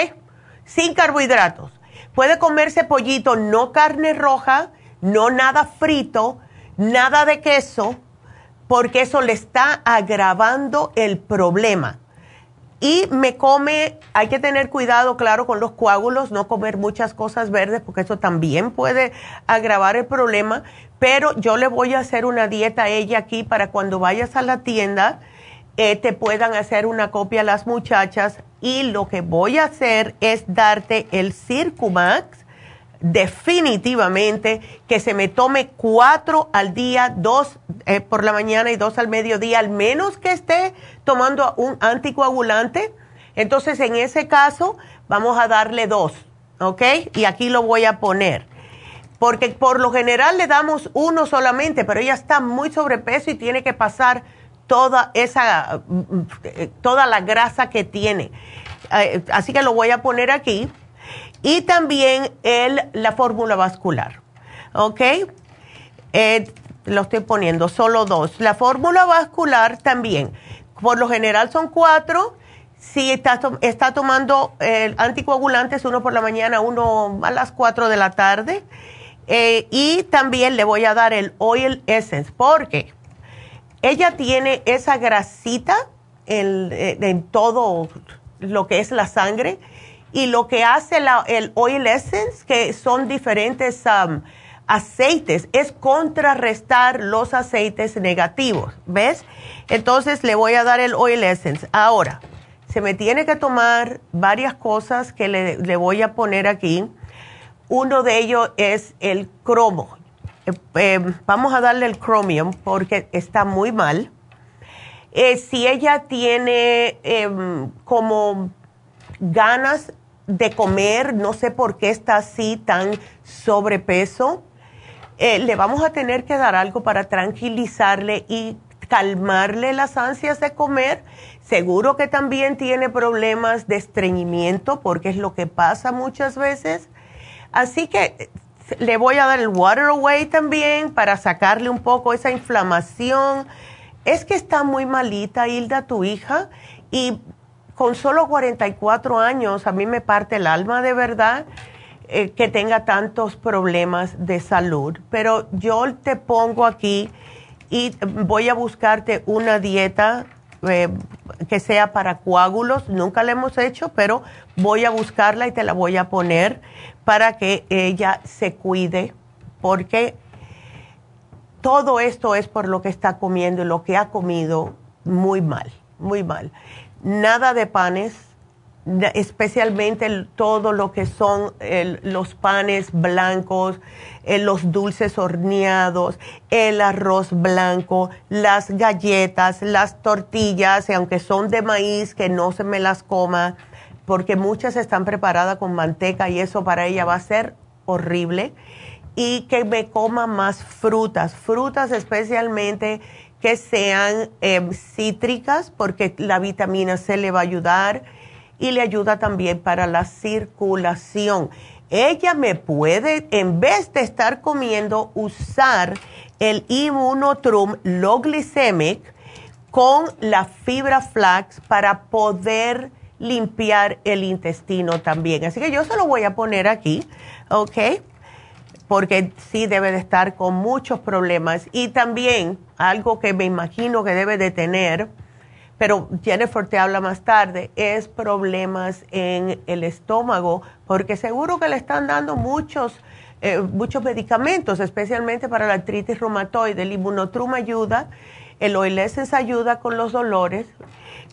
Sin carbohidratos. Puede comerse pollito, no carne roja, no nada frito, nada de queso, porque eso le está agravando el problema. Y me come, hay que tener cuidado, claro, con los coágulos, no comer muchas cosas verdes, porque eso también puede agravar el problema. Pero yo le voy a hacer una dieta a ella aquí para cuando vayas a la tienda, eh, te puedan hacer una copia las muchachas. Y lo que voy a hacer es darte el Circumax definitivamente que se me tome cuatro al día, dos eh, por la mañana y dos al mediodía, al menos que esté tomando un anticoagulante. Entonces, en ese caso, vamos a darle dos, ¿ok? Y aquí lo voy a poner. porque por lo general le damos uno solamente, pero ella está muy sobrepeso y tiene que pasar toda esa, toda la grasa que tiene. Eh, así que lo voy a poner aquí. Y también el, la fórmula vascular. ¿Ok? Eh, lo estoy poniendo, solo dos. La fórmula vascular también. Por lo general son cuatro. Si está, está tomando anticoagulantes, uno por la mañana, uno a las cuatro de la tarde eh, y también le voy a dar el Oil Essence porque ella tiene esa grasita en, eh, todo lo que es la sangre y lo que hace el Oil Essence, que son diferentes um, aceites, es contrarrestar los aceites negativos, ¿ves? Entonces le voy a dar el Oil Essence. Ahora, se me tiene que tomar varias cosas que le voy a poner aquí uno de ellos es el cromo. Eh, eh, vamos a darle el chromium porque está muy mal. Eh, si ella tiene em, como ganas de comer, no sé por qué está así tan sobrepeso, le vamos a tener que dar algo para tranquilizarle y calmarle las ansias de comer. Seguro que también tiene problemas de estreñimiento porque es lo que pasa muchas veces. Así que eh, le voy a dar el water away también para sacarle un poco esa inflamación. Es que está muy malita, Hilda, tu hija, y con solo 44 años a mí me parte el alma de verdad eh, que tenga tantos problemas de salud. Pero yo te pongo aquí y voy a buscarte una dieta eh, que sea para coágulos. Nunca la hemos hecho, pero voy a buscarla y te la voy a poner para que ella se cuide, porque todo esto es por lo que está comiendo y lo que ha comido muy mal, muy mal. Nada de panes, especialmente todo lo que son los panes blancos, los dulces horneados, el arroz blanco, las galletas, las tortillas, aunque son de maíz, que no se me las coma porque muchas están preparadas con manteca y eso para ella va a ser horrible. Y que me coma más frutas, frutas especialmente que sean em, cítricas, porque la vitamina C le va a ayudar y le ayuda también para la circulación. Ella me puede, en vez de estar comiendo, usar el Immunotrum Low Glycemic con la fibra flax para poder limpiar el intestino también. Así que yo se lo voy a poner aquí, ¿ok? Porque sí debe de estar con muchos problemas. Y también algo que me imagino que debe de tener, pero Jennifer te habla más tarde, es problemas en el estómago, porque seguro que le están dando muchos, eh, muchos medicamentos, especialmente para la artritis reumatoide. El inmunotrum ayuda, el oilescence ayuda con los dolores,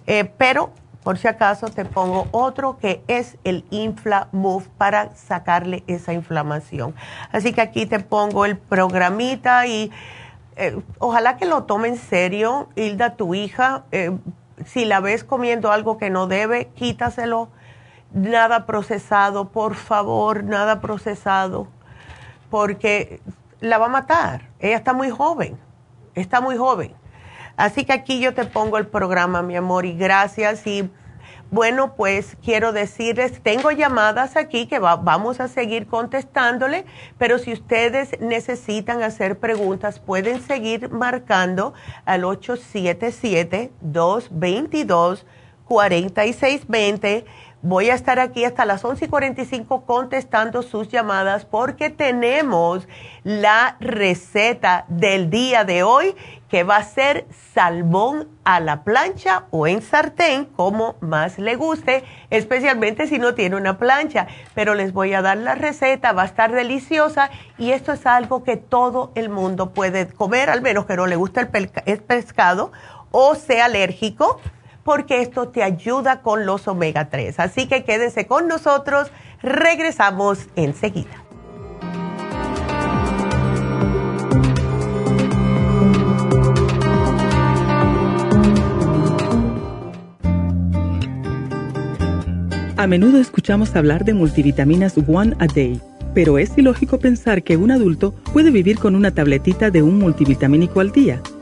eh, pero por si acaso te pongo otro que es el Infla Move para sacarle esa inflamación. Así que aquí te pongo el programita y eh, ojalá que lo tome en serio, Hilda, tu hija. Eh, si la ves comiendo algo que no debe, quítaselo. Nada procesado, por favor, nada procesado, porque la va a matar. Ella está muy joven, está muy joven. Así que aquí yo te pongo el programa, mi amor, y gracias. Y bueno, pues quiero decirles, tengo llamadas aquí que vamos a seguir contestándole, pero si ustedes necesitan hacer preguntas, pueden seguir marcando al 877-222-4620 Voy a estar aquí hasta las 11 y 45 contestando sus llamadas porque tenemos la receta del día de hoy que va a ser salmón a la plancha o en sartén, como más le guste, especialmente si no tiene una plancha. Pero les voy a dar la receta, va a estar deliciosa y esto es algo que todo el mundo puede comer, al menos que no le guste el, pescado o sea alérgico porque esto te ayuda con los omega 3. Así que quédense con nosotros, regresamos enseguida. A menudo escuchamos hablar de multivitaminas One a Day pero es ilógico pensar que un adulto puede vivir con una tabletita de un multivitamínico al día.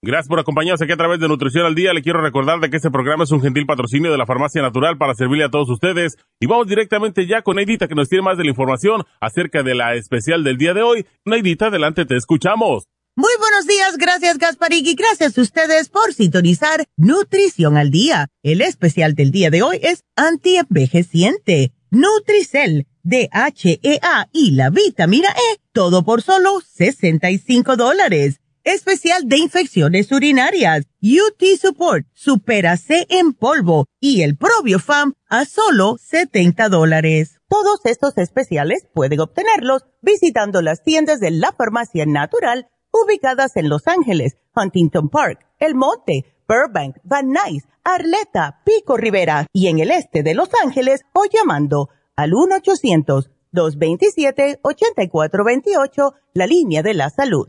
Gracias por acompañarnos aquí a través de Nutrición al Día. Le quiero recordar de que este programa es un gentil patrocinio de la Farmacia Natural para servirle a todos ustedes. Y vamos directamente ya con Neidita que nos tiene más de la información acerca de la especial del día de hoy. Neidita, adelante, te escuchamos. Muy buenos días, gracias Gasparig y gracias a ustedes por sintonizar Nutrición al Día. El especial del día de hoy es anti-envejeciente, Nutricel, DHEA y la vitamina E, todo por solo 65 dólares especial de infecciones urinarias, UT Support, Supera C en polvo y el Probiofam a solo 70 dólares. Todos estos especiales pueden obtenerlos visitando las tiendas de la farmacia natural ubicadas en Los Ángeles, Huntington Park, El Monte, Burbank, Van Nuys, Arleta, Pico Rivera y en el este de Los Ángeles o llamando al 1-800-227-8428, la línea de la salud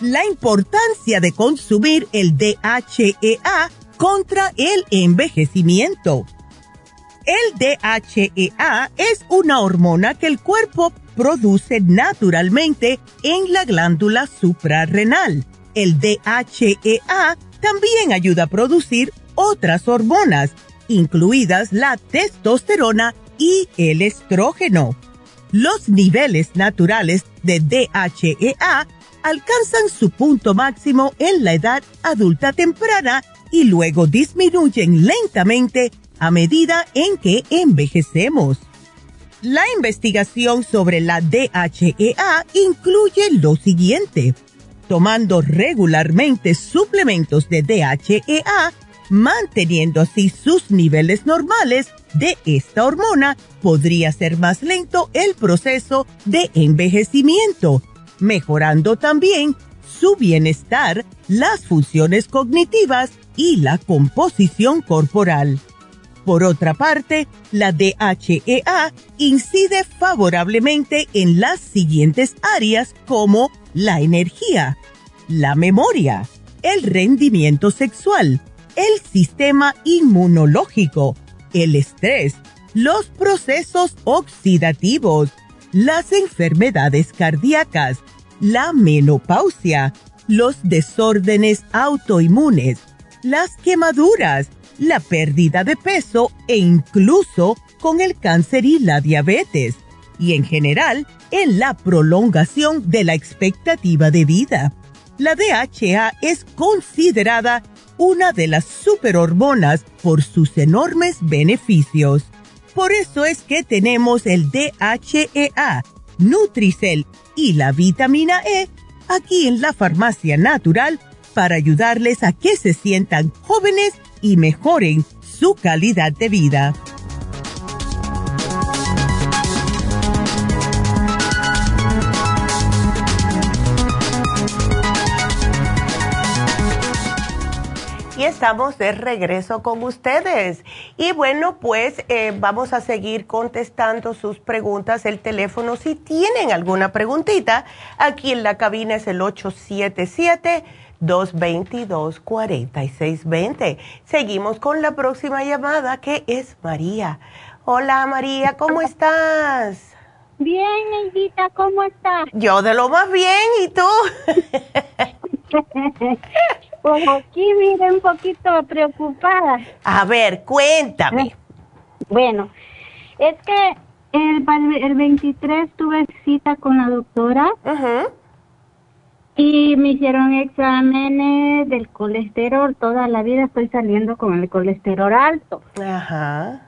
La importancia de consumir el DHEA contra el envejecimiento. El DHEA es una hormona que el cuerpo produce naturalmente en la glándula suprarrenal. El DHEA también ayuda a producir otras hormonas, incluidas la testosterona y el estrógeno. Los niveles naturales de DHEA alcanzan su punto máximo en la edad adulta temprana y luego disminuyen lentamente a medida en que envejecemos. La investigación sobre la DHEA incluye lo siguiente. Tomando regularmente suplementos de DHEA, manteniendo así sus niveles normales de esta hormona, podría ser más lento el proceso de envejecimiento mejorando también su bienestar, las funciones cognitivas y la composición corporal. Por otra parte, la DHEA incide favorablemente en las siguientes áreas como la energía, la memoria, el rendimiento sexual, el sistema inmunológico, el estrés, los procesos oxidativos, las enfermedades cardíacas, la menopausia, los desórdenes autoinmunes, las quemaduras, la pérdida de peso e incluso con el cáncer y la diabetes, y en general en la prolongación de la expectativa de vida. La DHA es considerada una de las superhormonas por sus enormes beneficios. Por eso es que tenemos el DHEA, Nutricel y la vitamina E aquí en la farmacia natural para ayudarles a que se sientan jóvenes y mejoren su calidad de vida. Estamos de regreso con ustedes. Y bueno, pues eh, vamos a seguir contestando sus preguntas. El teléfono, si tienen alguna preguntita, aquí en la cabina es el 877. 222-4620. Seguimos con la próxima llamada que es María. Hola María, ¿cómo estás? Bien, Neidita, ¿cómo estás? Yo de lo más bien, ¿y tú? pues aquí, mire, un poquito preocupada. A ver, cuéntame. Bueno, es que el, el 23 tuve cita con la doctora. Y me hicieron exámenes del colesterol. Toda la vida estoy saliendo con el colesterol alto. Ajá.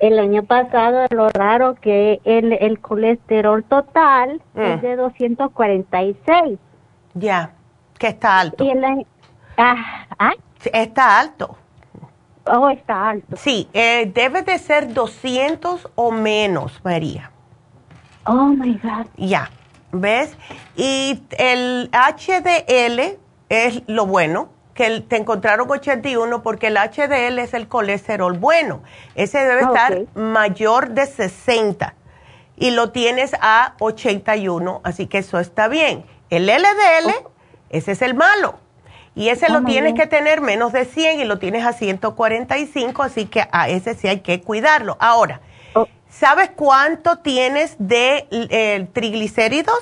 El año pasado, lo raro que el, el colesterol total es mm. de 246. Ya, que está alto. Y el ah, ¿ah? Está alto. Oh, está alto. Sí, eh, debe de ser 200 o menos, María. Oh, my God. Ya. ¿Ves? Y el HDL es lo bueno, que te encontraron 81 porque el HDL es el colesterol bueno. Ese debe ah, estar mayor de 60 y lo tienes a 81, así que eso está bien. El LDL, ese es el malo. Y ese lo oh, tienes que tener menos de 100 y lo tienes a 145, así que a ese sí hay que cuidarlo. Ahora, ¿Sabes cuánto tienes de eh, triglicéridos?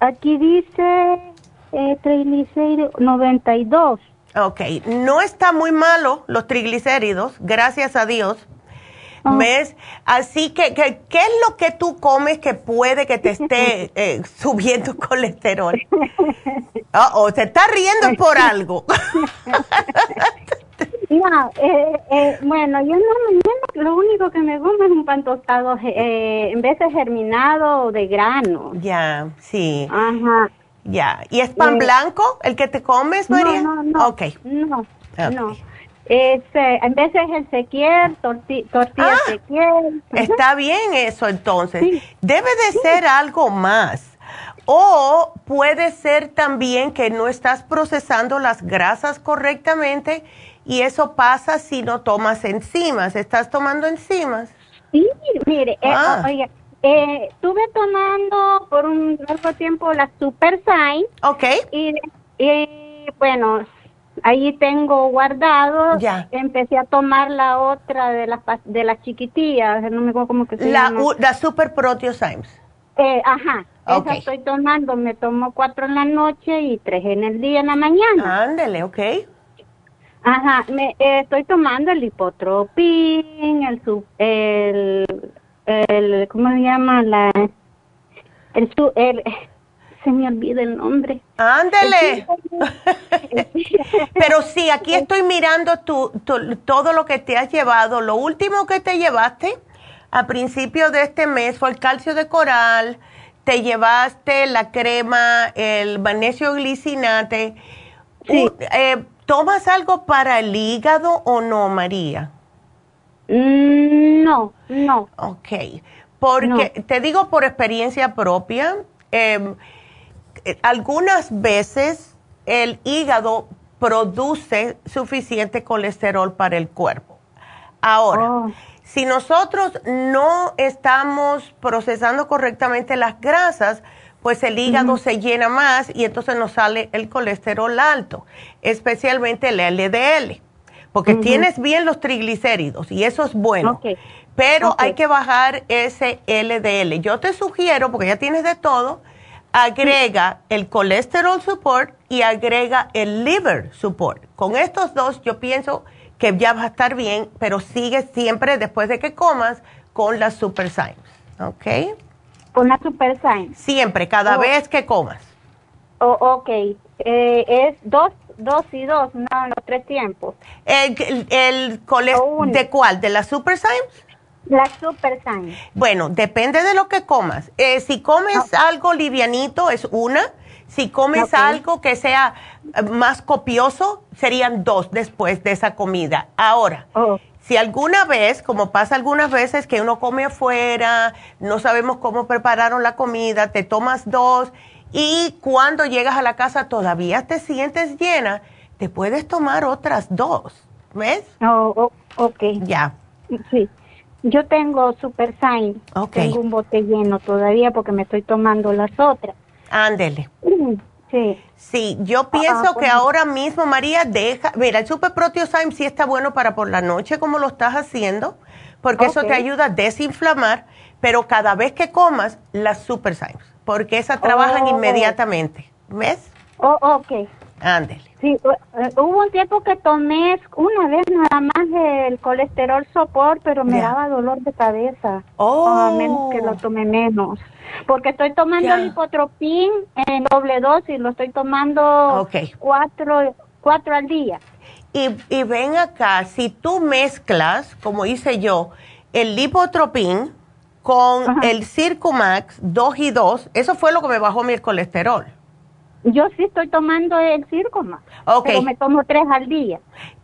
Aquí dice eh, triglicéridos 92. Ok, no está muy malo los triglicéridos, gracias a Dios. Ah. ¿Ves? Así que, ¿qué es lo que tú comes que puede que te esté eh, subiendo colesterol? Oh, se está riendo por algo. No, eh, eh, bueno, yo no, lo único que me gusta es un pan tostado, eh, en vez de germinado o de grano. Ya, sí. Ajá. Ya, ¿y es pan blanco el que te comes, María? No, no, no. Ok. No, no. En vez de Ezequiel, torti tortilla ah, Ezequiel. Está bien eso entonces. Debe de ser algo más. O puede ser también que no estás procesando las grasas correctamente y eso pasa si no tomas enzimas. ¿Estás tomando enzimas? Sí, mire, eh, ah. oiga, eh, estuve tomando por un largo tiempo la Super Sign. Ok. Y, bueno, ahí tengo guardado. Ya. Empecé a tomar la otra de las de las chiquitillas, no me acuerdo cómo que se la, llama. La Super Proteosymes. Eh, ajá, esa estoy tomando, me tomo cuatro en la noche y tres en el día en la mañana. Ándele, ok. Ajá, me eh, estoy tomando el hipotropín, el, el, el, ¿cómo se llama? La, el, el, se me olvida el nombre. Ándele. Pero sí, aquí estoy mirando tu, todo lo que te has llevado. Lo último que te llevaste a principio de este mes fue el calcio de coral, te llevaste la crema, el magnesio glicinate. Sí. Eh, ¿Tomas algo para el hígado o no, María? Mm, no, no. Ok, porque te digo por experiencia propia, em, eh, algunas veces el hígado produce suficiente colesterol para el cuerpo. Ahora, oh. si nosotros no estamos procesando correctamente las grasas, pues el hígado se llena más y entonces nos sale el colesterol alto, especialmente el LDL, porque tienes bien los triglicéridos y eso es bueno. Pero hay que bajar ese LDL. Yo te sugiero, porque ya tienes de todo, agrega el colesterol support y agrega el liver support. Con estos dos yo pienso que ya va a estar bien, pero sigue siempre después de que comas con las super signs. ¿Ok? Con la Super Sign. Siempre, cada oh. vez que comas. Oh, ok. Eh, es dos, dos y dos, no, los tres tiempos. ¿El, el, de cuál? ¿De la Super Sign? La Super Sign. Bueno, depende de lo que comas. Eh, si comes algo livianito, es una. Si comes algo que sea más copioso, serían dos después de esa comida. Ahora, oh. Si alguna vez, como pasa algunas veces, que uno come afuera, no sabemos cómo prepararon la comida, te tomas dos y cuando llegas a la casa todavía te sientes llena, te puedes tomar otras dos. ¿Ves? Oh, oh ok. Ya. Sí. Yo tengo Super Sign. Okay. Tengo un bote lleno todavía porque me estoy tomando las otras. Ándele. Sí. Sí, yo pienso Ah, que pues. ahora mismo, María, deja, mira, el Super Proteosyme sí está bueno para por la noche como lo estás haciendo, porque eso te ayuda a desinflamar, pero cada vez que comas, las Super Symes, porque esas trabajan Oh. inmediatamente. ¿Ves? Oh, ok. Ándele. Sí, eh, hubo un tiempo que tomé una vez nada más el colesterol sopor, pero me daba dolor de cabeza. Oh. A menos que lo tomé menos. Porque estoy tomando el hipotropín en doble dosis, lo estoy tomando cuatro, cuatro al día. Y, y ven acá, si tú mezclas, como hice yo, el lipotropín con Ajá. el Circumax 2 y 2, eso fue lo que me bajó mi colesterol. Yo sí estoy tomando el Circoma, Ok. pero me tomo tres al día.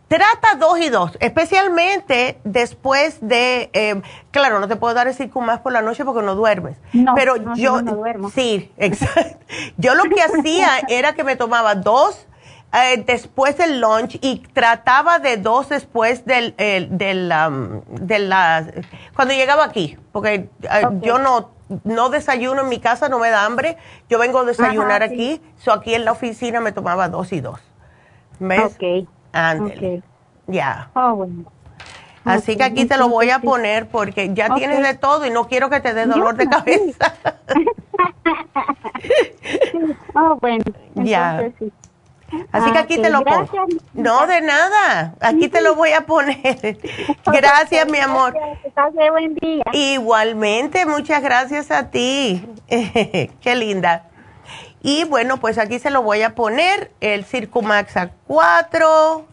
Trata dos y dos, especialmente después de, eh, claro, no te puedo dar el Circumax por la noche porque no duermes. No, pero no, yo, no, duermo. sí, exacto. Yo lo que hacía era que me tomaba dos eh, después del lunch y trataba de dos después del, el- del, um, de la, cuando llegaba aquí, porque eh, yo no, no desayuno en mi casa, no me da hambre, yo vengo a desayunar Ajá, sí. aquí, so aquí en la oficina me tomaba dos y dos. ¿Ves? Ok. Ándele. Ok. Ya. Ah, bueno. Así Ok, que aquí te lo voy a sí. poner porque ya Ok. tienes de todo y no quiero que te dé dolor de Ya, cabeza. Ah, bueno. Ya. entonces sí. Así que Ah, aquí te lo pongo. No, de nada. Aquí te lo voy a poner. Gracias, mi amor. Gracias, buen día. Igualmente, muchas gracias a ti. Qué linda. Y bueno, pues aquí se lo voy a poner el Circumax a 4.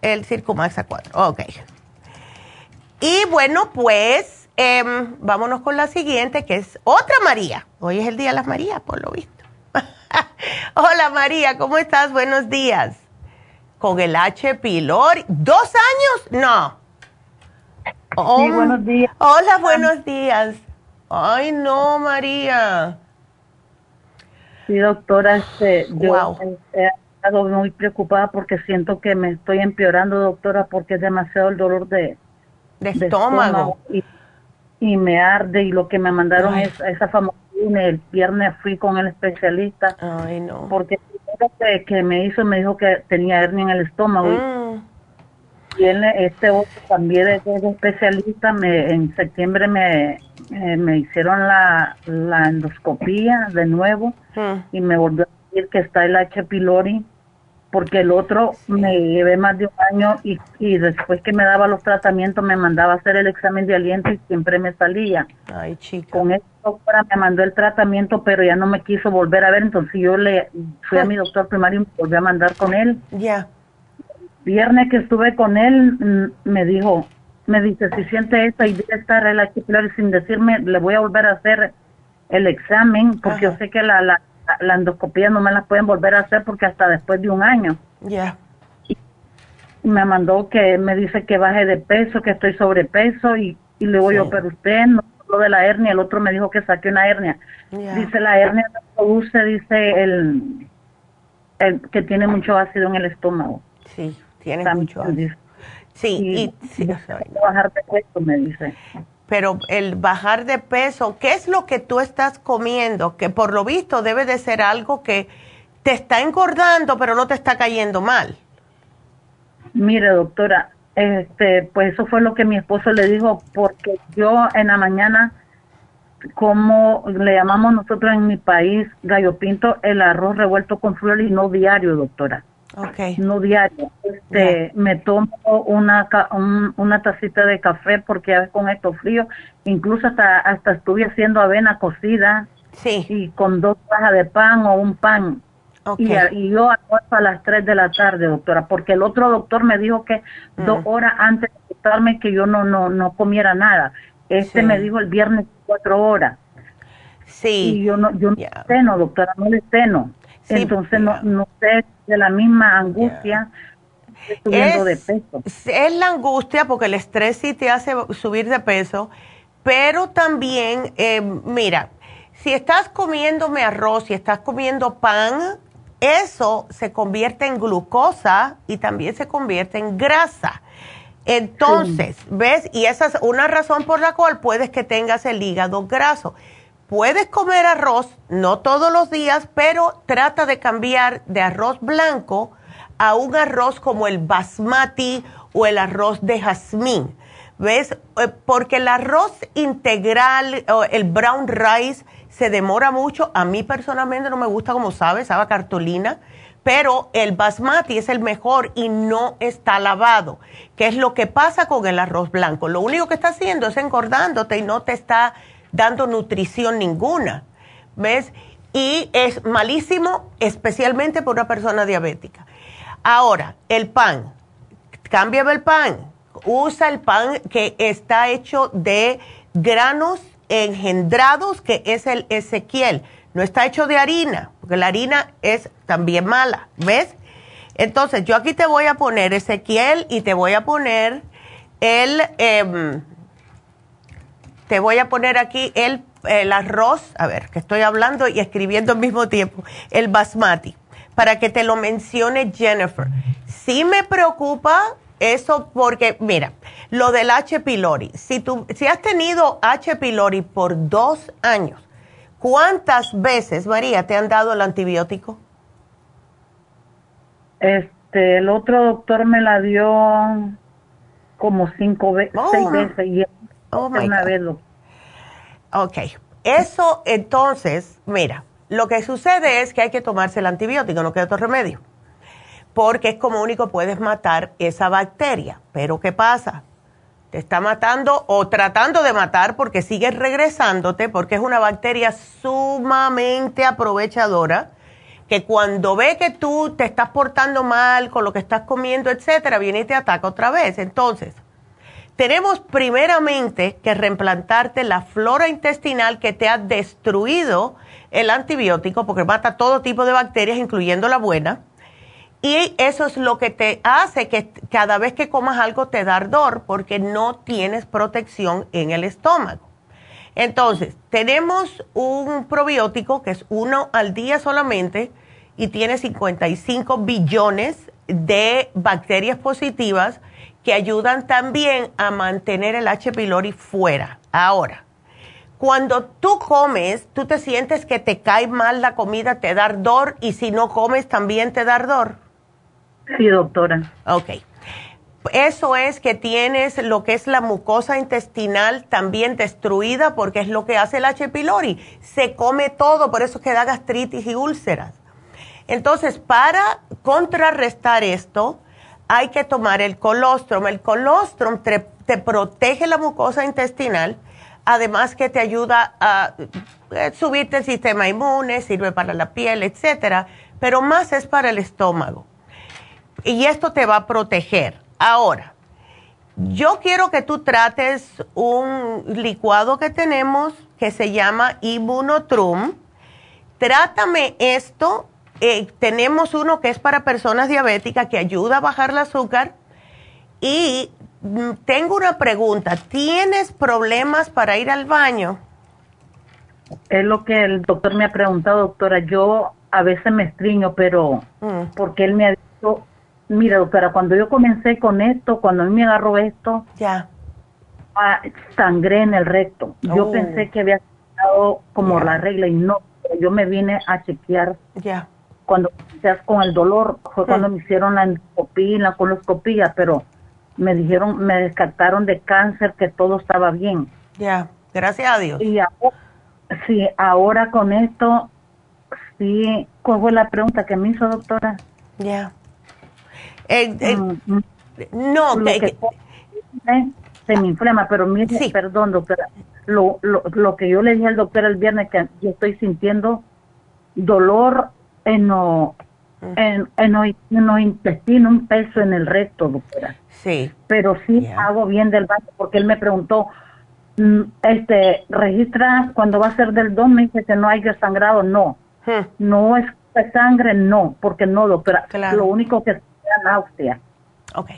El Circumax a 4. Ok. Y bueno, pues em, vámonos con la siguiente, que es otra María. Hoy es el Día de las Marías, por lo visto. Hola María, ¿cómo estás? Buenos días. Con el H. pylori. ¿Dos años? No. Oh, Sí, buenos días. Hola, buenos días. Ay, no, María. Sí, doctora, este, Wow. he estado muy preocupada porque siento que me estoy empeorando, doctora, porque es demasiado el dolor de, De de estómago. y, y me arde y lo que me mandaron Ay. es esa famosa el viernes fui con el especialista Ay, no. porque que, que me hizo me dijo que tenía hernia en el estómago y- Mm, y él, este otro también de, de especialista me en septiembre me eh, me hicieron la, la endoscopía de nuevo mm. y me volvió a decir que está el H. pylori porque el otro me llevé más de un año y, y después que me daba los tratamientos me mandaba a hacer el examen de aliento y siempre me salía. Ay, chica. Con esta doctora me mandó el tratamiento pero ya no me quiso volver a ver, entonces yo le fui a mi doctor primario y me volví a mandar con él. Ya. Viernes que estuve con él mm, me dijo, me dice, si siente esta y debe estar el sin decirme, le voy a volver a hacer el examen porque Ajá. yo sé que la, la, la endoscopía no me la pueden volver a hacer porque hasta después de un año. Ya. Y me mandó que me dice que baje de peso, que estoy sobrepeso y, y le digo Sí. yo, pero usted no lo de la hernia, el otro me dijo que saqué una hernia. Dice la hernia no produce, dice el, el que tiene mucho ácido en el estómago. Sí, También mucho. ácido. dice. Sí, Y, y, sí, y ay, no. bajar de peso, me dice. Pero el bajar de peso, ¿qué es lo que tú estás comiendo? Que por lo visto debe de ser algo que te está engordando, pero no te está cayendo mal. Mire, doctora, este, pues eso fue lo que mi esposo le dijo, porque yo en la mañana, como le llamamos nosotros en mi país, gallo pinto, el arroz revuelto con frijoles y no diario, doctora, Ok. no diario. Este, me tomo una un- una tacita de café porque con estos fríos, incluso hasta hasta estuve haciendo avena cocida Sí. y con dos cajas de pan o un pan Ok. y, y yo almuerzo a las 3 de la tarde, doctora, porque el otro doctor me dijo que Mm. dos horas antes de quitarme que yo no no no comiera nada. Este Sí. me dijo el viernes cuatro horas y Sí. yo no yo no ceno, doctora, no le ceno. Sí, Entonces no no sé de la misma angustia subiendo de Es, peso. es la angustia porque el estrés sí te hace subir de peso, pero también, eh, mira, si estás comiéndome arroz, si estás comiendo pan, eso se convierte en glucosa y también se convierte en grasa. Entonces, ¿ves? Y esa es una razón por la cual puedes que tengas el hígado graso. Puedes comer arroz, no todos los días, pero trata de cambiar de arroz blanco a un arroz como el basmati o el arroz de jazmín. ¿Ves? Eh, porque el arroz integral el brown rice se demora mucho. A mí personalmente no me gusta como sabe, sabe cartolina pero el basmati es el mejor y no está lavado, que es lo que pasa con el arroz blanco. Lo único que está haciendo es engordándote y no te está dando nutrición ninguna, ¿ves? Y es malísimo, especialmente por una persona diabética. Ahora, el pan, cámbiame el pan, usa el pan que está hecho de granos engendrados, que es el Ezequiel no está hecho de harina, porque la harina es también mala, ¿ves? Entonces, yo aquí te voy a poner Ezequiel y te voy a poner el, em, te voy a poner aquí el, el arroz, a ver, que estoy hablando y escribiendo al mismo tiempo, el basmati, para que te lo mencione Jennifer. Sí me preocupa eso porque, mira, lo del H. pylori, si, tú, si has tenido H. pylori por dos años, ¿Cuántas veces, María, te han dado el antibiótico? Este, el otro doctor me la dio como cinco veces, oh. seis veces y oh una vez. Ok, eso entonces, mira, lo que sucede es que hay que tomarse el antibiótico, no queda otro remedio, porque es como único puedes matar esa bacteria. Pero ¿qué pasa? te está matando o tratando de matar porque sigues regresándote, porque es una bacteria sumamente aprovechadora que cuando ve que tú te estás portando mal con lo que estás comiendo, etcétera, viene y te ataca otra vez. Entonces, tenemos primeramente que reimplantarte la flora intestinal que te ha destruido el antibiótico, porque mata todo tipo de bacterias, incluyendo la buena y eso es lo que te hace que cada vez que comas algo te da ardor porque no tienes protección en el estómago. Entonces, tenemos un probiótico que es uno al día solamente y tiene 55 billones de bacterias positivas que ayudan también a mantener el H. pylori fuera. Ahora, cuando tú comes, tú te sientes que te cae mal la comida, te da ardor y si no comes también te da ardor. Sí, doctora. Ok. Eso es que tienes lo que es la mucosa intestinal también destruida porque es lo que hace el H. pylori. Se come todo, por eso que da gastritis y úlceras. Entonces, para contrarrestar esto, hay que tomar el colostrum. El colostrum te, te protege la mucosa intestinal, además que te ayuda a eh, subirte el sistema inmune, sirve para la piel, etcétera, pero más es para el estómago y esto te va a proteger. Ahora, yo quiero que tú trates un licuado que tenemos que se llama Immunotrum. Trátame esto. Eh, tenemos uno que es para personas diabéticas que ayuda a bajar el azúcar. Y mm, tengo una pregunta. ¿Tienes problemas para ir al baño? Es lo que el doctor me ha preguntado, doctora. Yo a veces me estriño, pero mm. porque él me ha dicho Mira, doctora, cuando yo comencé con esto, cuando a mí me agarró esto, ya ah, sangré en el recto. Yo oh. pensé que había estado como la regla y no. Yo me vine a chequear. Ya. Cuando seas con el dolor, fue cuando me hicieron la endoscopía la coloscopía, pero me dijeron, me descartaron de cáncer, que todo estaba bien. Ya, gracias a Dios. Y ahora, sí, ahora con esto, sí, ¿cuál fue la pregunta que me hizo, doctora? Ya. Eh, eh, mm, mm. no, que, se me inflama, pero mire, perdón, doctora, lo, lo, lo que yo le dije al doctor el viernes que yo estoy sintiendo dolor en lo, mm. en, en, lo, intestino, un peso en el recto, doctora. Sí. Pero sí hago bien del baño, porque él me preguntó, este, registra cuando va a ser del 2, me dice que no hay sangrado, no. Hmm. No es sangre, no, porque no, doctora. Lo único que náusea. Ok,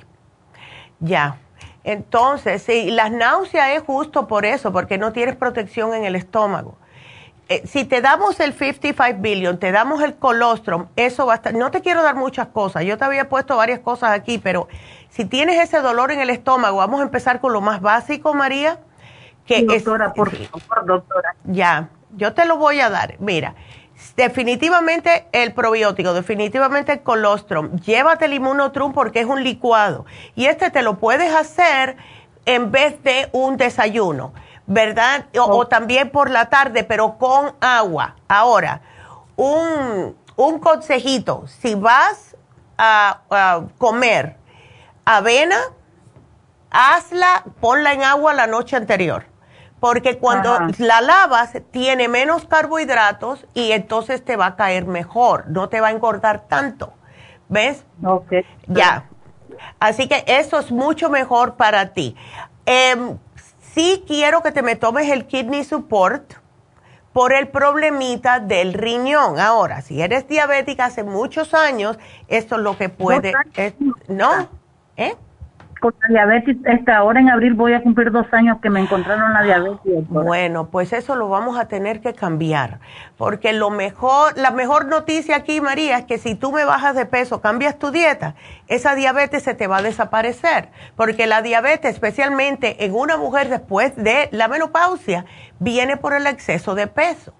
ya. Entonces, sí, las náuseas es justo por eso, porque no tienes protección en el estómago. Eh, si te damos el 55 billion, te damos el colostrum, eso va a estar, no te quiero dar muchas cosas, yo te había puesto varias cosas aquí, pero si tienes ese dolor en el estómago, vamos a empezar con lo más básico, María. Que doctora, por favor, doctora. Ya, yo te lo voy a dar. Mira, definitivamente el probiótico, definitivamente el colostrum. Llévate el inmunotrum porque es un licuado. Y este te lo puedes hacer en vez de un desayuno, ¿verdad? O, también por la tarde, pero con agua. Ahora, un, un consejito, si vas a, a comer avena, hazla, ponla en agua la noche anterior porque cuando la lavas tiene menos carbohidratos y entonces te va a caer mejor, no te va a engordar tanto. ¿Ves? Ok. Ya. Así que eso es mucho mejor para ti. Eh, sí quiero que te me tomes el kidney support por el problemita del riñón. Ahora, si eres diabética hace muchos años, esto es lo que puede... ¿No? ¿Eh? Con la diabetes, esta ahora en abril voy a cumplir dos años que me encontraron la diabetes. Bueno, pues eso lo vamos a tener que cambiar, porque lo mejor, la mejor noticia aquí, María, es que si tú me bajas de peso, cambias tu dieta, esa diabetes se te va a desaparecer, porque la diabetes, especialmente en una mujer después de la menopausia, viene por el exceso de peso.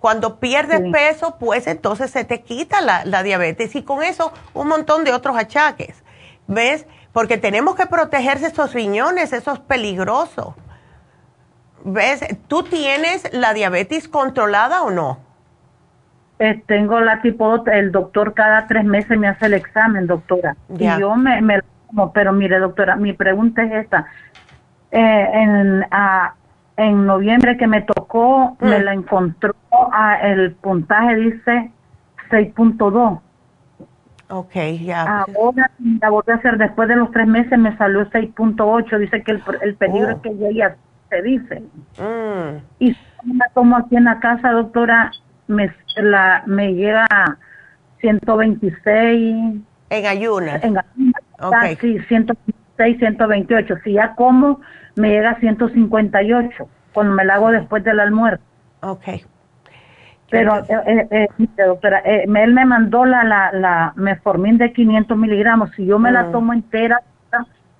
Cuando pierdes peso, pues entonces se te quita la, la diabetes y con eso un montón de otros achaques. ¿Ves? Porque tenemos que protegerse esos riñones, eso es peligroso. ¿Ves? ¿Tú tienes la diabetes controlada o no? Eh, tengo la tipo, el doctor cada tres meses me hace el examen, doctora. Y yo me, me pero mire, doctora, mi pregunta es esta. Eh, en, en noviembre que me tocó, me mm. la encontró, a, el puntaje dice 6.2 Ok, ya. Ahora la volví a hacer después de los tres meses, me salió 6.8. Dice que el, el peligro es oh. que ya se dice. Mm. Y si la tomo aquí en la casa, doctora, me, la, me llega a 126. En ayunas. En ayunas. Okay. Sí, 126, 128. Si ya como, me llega a 158 cuando me la hago después del almuerzo. Ok. Pero, eh, eh, eh, doctora, él me mandó la, la, la metformin de 500 miligramos. Si yo me la mm. tomo entera,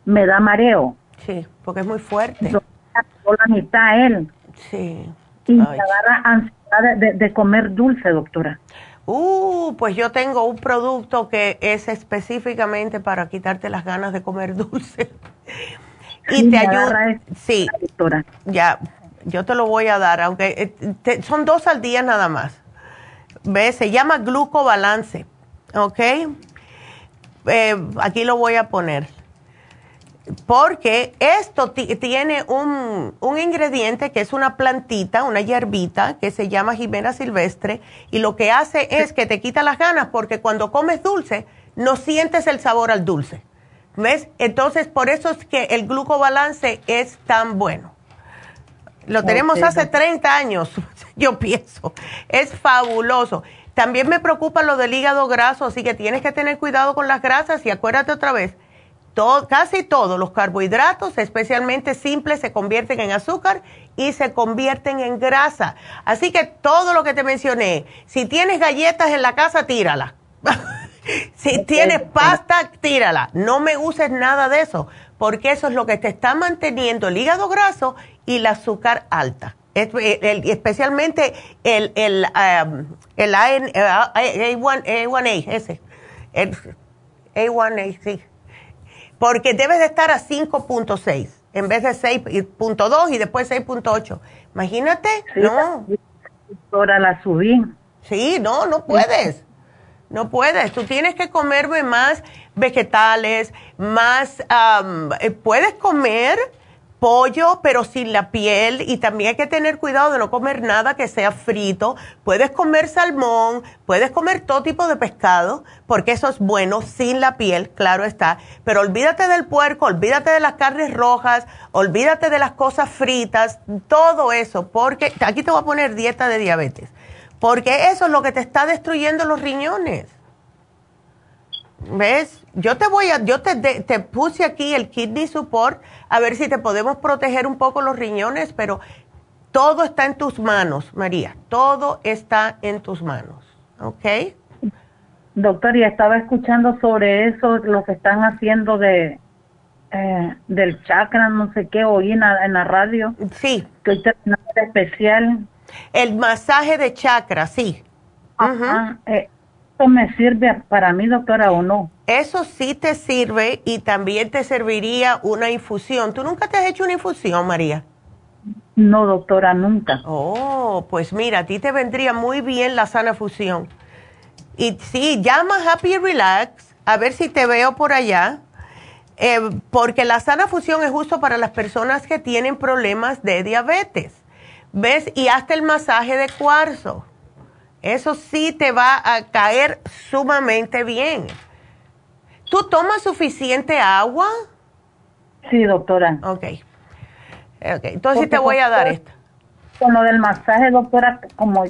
me da mareo. Sí, porque es muy fuerte. Yo la mitad él. Sí. Y me agarra ansiedad de, de, comer dulce, doctora. Uh, pues yo tengo un producto que es específicamente para quitarte las ganas de comer dulce. y te ayuda. Sí, doctora. Ya, yo te lo voy a dar, aunque eh, son dos al día nada más. ¿Ves? Se llama glucobalance. ¿Ok? Eh, aquí lo voy a poner. Porque esto tiene un, un, ingrediente que es una plantita, una hierbita que se llama jimena silvestre y lo que hace es que te quita las ganas porque cuando comes dulce no sientes el sabor al dulce. ¿Ves? Entonces por eso es que el glucobalance es tan bueno. Lo tenemos hace 30 años, yo pienso. Es fabuloso. También me preocupa lo del hígado graso, así que tienes que tener cuidado con las grasas y acuérdate otra vez, casi todos los carbohidratos, especialmente simples, se convierten en azúcar y se convierten en grasa. Así que todo lo que te mencioné, si tienes galletas en la casa, tírala. si tienes pasta, tírala. No me uses nada de eso, porque eso es lo que te está manteniendo el hígado graso y el azúcar alta. Eh, especialmente el, el, um, el A1, A1A, ese. El A1A, sí. Porque debes de estar a 5.6 en vez de 6.2 y después 6.8. Imagínate, no. Ahora la subí. Sí, no, no puedes. No puedes. Tú tienes que comerme más vegetales, más. Um, puedes comer pollo, pero sin la piel, y también hay que tener cuidado de no comer nada que sea frito. Puedes comer salmón, puedes comer todo tipo de pescado, porque eso es bueno sin la piel, claro está. Pero olvídate del puerco, olvídate de las carnes rojas, olvídate de las cosas fritas, todo eso, porque aquí te voy a poner dieta de diabetes, porque eso es lo que te está destruyendo los riñones. ¿Ves? Yo te voy a, yo te, te, puse aquí el kidney support a ver si te podemos proteger un poco los riñones, pero todo está en tus manos, María. Todo está en tus manos, ¿ok? Doctor, y estaba escuchando sobre eso, lo que están haciendo de eh, del chakra, no sé qué, oí en la, en la radio. Sí. Que especial. El masaje de chakra, sí. Ajá, eh, ¿Esto me sirve para mí, doctora, o no? Eso sí te sirve y también te serviría una infusión. ¿Tú nunca te has hecho una infusión, María? No, doctora, nunca. Oh, pues mira, a ti te vendría muy bien la sana fusión. Y sí, llama Happy Relax, a ver si te veo por allá, eh, porque la sana fusión es justo para las personas que tienen problemas de diabetes. ¿Ves? Y hasta el masaje de cuarzo. Eso sí te va a caer sumamente bien. ¿Tú tomas suficiente agua? Sí, doctora. Ok. okay. Entonces te voy a dar esto. Con lo del masaje, doctora, como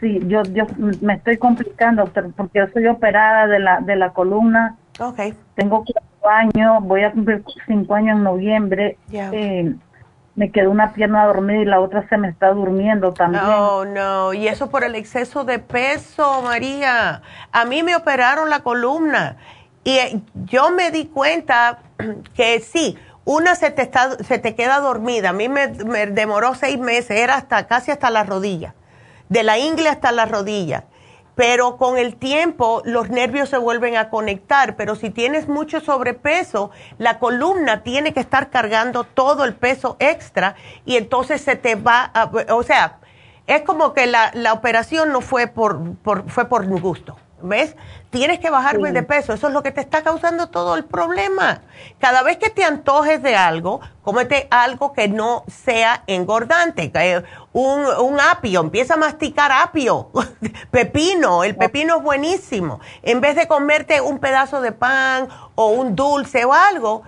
sí, yo yo me estoy complicando, doctor, porque yo soy operada de la de la columna. Ok. Tengo cuatro años, voy a cumplir cinco años en noviembre. Ya. Eh, me quedó una pierna dormida y la otra se me está durmiendo también. Oh, no, y eso por el exceso de peso, María. A mí me operaron la columna y eh, yo me di cuenta que sí, una se te, está, se te queda dormida. A mí me, me demoró seis meses, era hasta casi hasta la rodilla, de la ingle hasta la rodilla. Pero con el tiempo los nervios se vuelven a conectar. Pero si tienes mucho sobrepeso, la columna tiene que estar cargando todo el peso extra y entonces se te va a, o sea, es como que la, la operación no fue por, por, fue por gusto. ¿Ves? Tienes que bajarme Sí. de peso. Eso es lo que te está causando todo el problema. Cada vez que te antojes de algo, cómete algo que no sea engordante. Un, un apio, empieza a masticar apio. pepino, el pepino es buenísimo. En vez de comerte un pedazo de pan o un dulce o algo,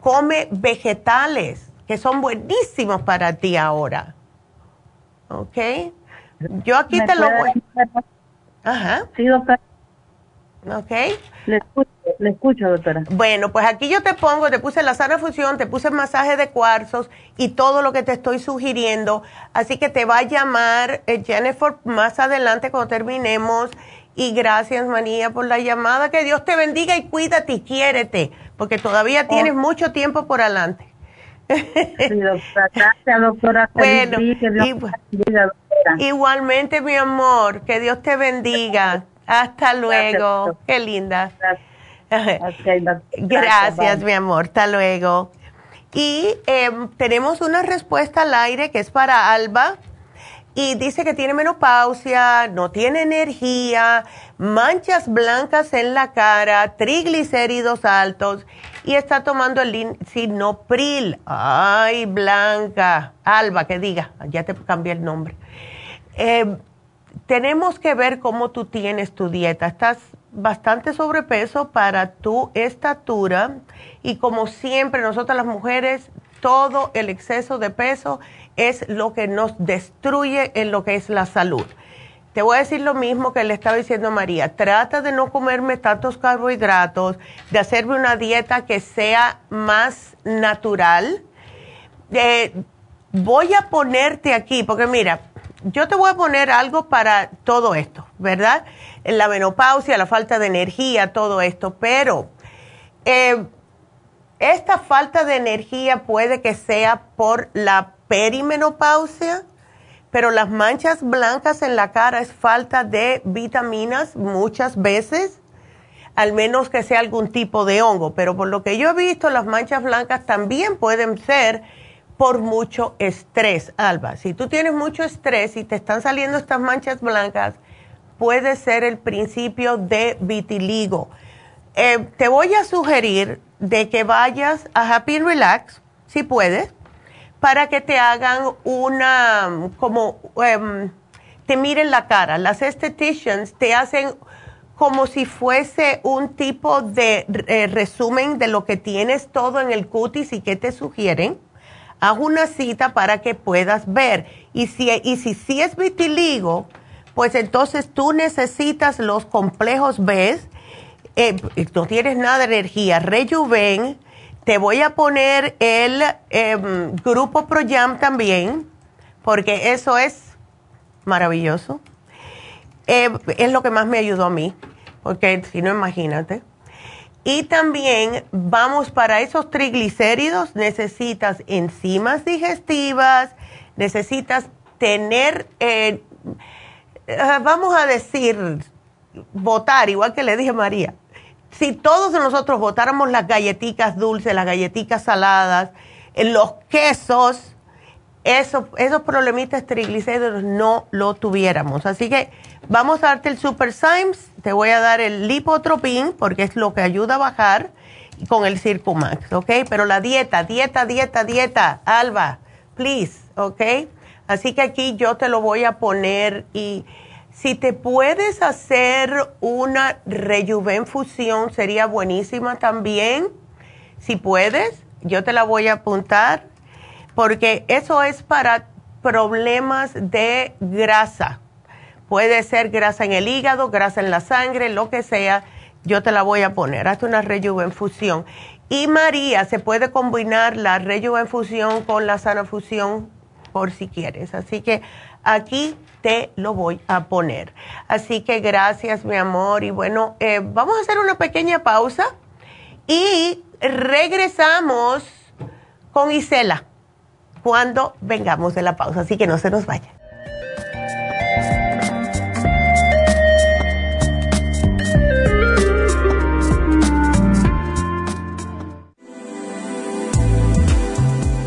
come vegetales, que son buenísimos para ti ahora. ¿Ok? Yo aquí ¿Me te lo voy. Ajá. Sí, doctora. ¿Ok? Le escucho, le escucho, doctora. Bueno, pues aquí yo te pongo, te puse la sana fusión, te puse el masaje de cuarzos y todo lo que te estoy sugiriendo. Así que te va a llamar eh, Jennifer más adelante cuando terminemos. Y gracias, María, por la llamada. Que Dios te bendiga y cuídate y quiérete, porque todavía tienes mucho tiempo por adelante. Sí, doctora. Gracias, doctora. Bueno, bendiga, doctora. Igualmente, mi amor, que Dios te bendiga. Hasta luego. Qué linda. Gracias, mi amor. Hasta luego. Y em, tenemos una respuesta al aire que es para Alba. Y dice que tiene menopausia, no tiene energía, manchas blancas en la cara, triglicéridos altos y está tomando el Sinopril. Ay, Blanca. Alba, que diga, ya te cambié el nombre. Eh, tenemos que ver cómo tú tienes tu dieta. Estás bastante sobrepeso para tu estatura y como siempre nosotras las mujeres, todo el exceso de peso es lo que nos destruye en lo que es la salud. Te voy a decir lo mismo que le estaba diciendo María. Trata de no comerme tantos carbohidratos, de hacerme una dieta que sea más natural. Eh, voy a ponerte aquí, porque mira, yo te voy a poner algo para todo esto, ¿verdad? La menopausia, la falta de energía, todo esto, pero eh, esta falta de energía puede que sea por la perimenopausia, pero las manchas blancas en la cara es falta de vitaminas muchas veces, al menos que sea algún tipo de hongo, pero por lo que yo he visto, las manchas blancas también pueden ser por mucho estrés, Alba. Si tú tienes mucho estrés y te están saliendo estas manchas blancas, puede ser el principio de vitiligo. Eh, te voy a sugerir de que vayas a Happy Relax, si puedes, para que te hagan una, como, em, te miren la cara. Las estheticians te hacen como si fuese un tipo de eh, resumen de lo que tienes todo en el cutis y que te sugieren. Haz una cita para que puedas ver. Y si, y si sí es vitiligo, pues entonces tú necesitas los complejos B. Eh, no tienes nada de energía. Rejuven. Te voy a poner el em, grupo ProYam también, porque eso es maravilloso. Eh, es lo que más me ayudó a mí, porque si no, imagínate. Y también vamos para esos triglicéridos, necesitas enzimas digestivas, necesitas tener, eh, eh, vamos a decir, votar, igual que le dije a María, si todos nosotros votáramos las galletitas dulces, las galletitas saladas, los quesos, eso, esos problemitas triglicéridos no lo tuviéramos. Así que vamos a darte el Super Symes, te voy a dar el Lipotropin porque es lo que ayuda a bajar con el Circumax, ¿ok? Pero la dieta, dieta, dieta, dieta, Alba, please, ¿ok? Así que aquí yo te lo voy a poner y si te puedes hacer una rejuvenfusión sería buenísima también. Si puedes, yo te la voy a apuntar porque eso es para problemas de grasa. Puede ser grasa en el hígado, grasa en la sangre, lo que sea. Yo te la voy a poner. Hazte una rejuvenfusión. Y María, se puede combinar la rejuvenfusión con la sana fusión por si quieres. Así que aquí te lo voy a poner. Así que gracias, mi amor. Y bueno, eh, vamos a hacer una pequeña pausa y regresamos con Isela cuando vengamos de la pausa, así que no se nos vaya.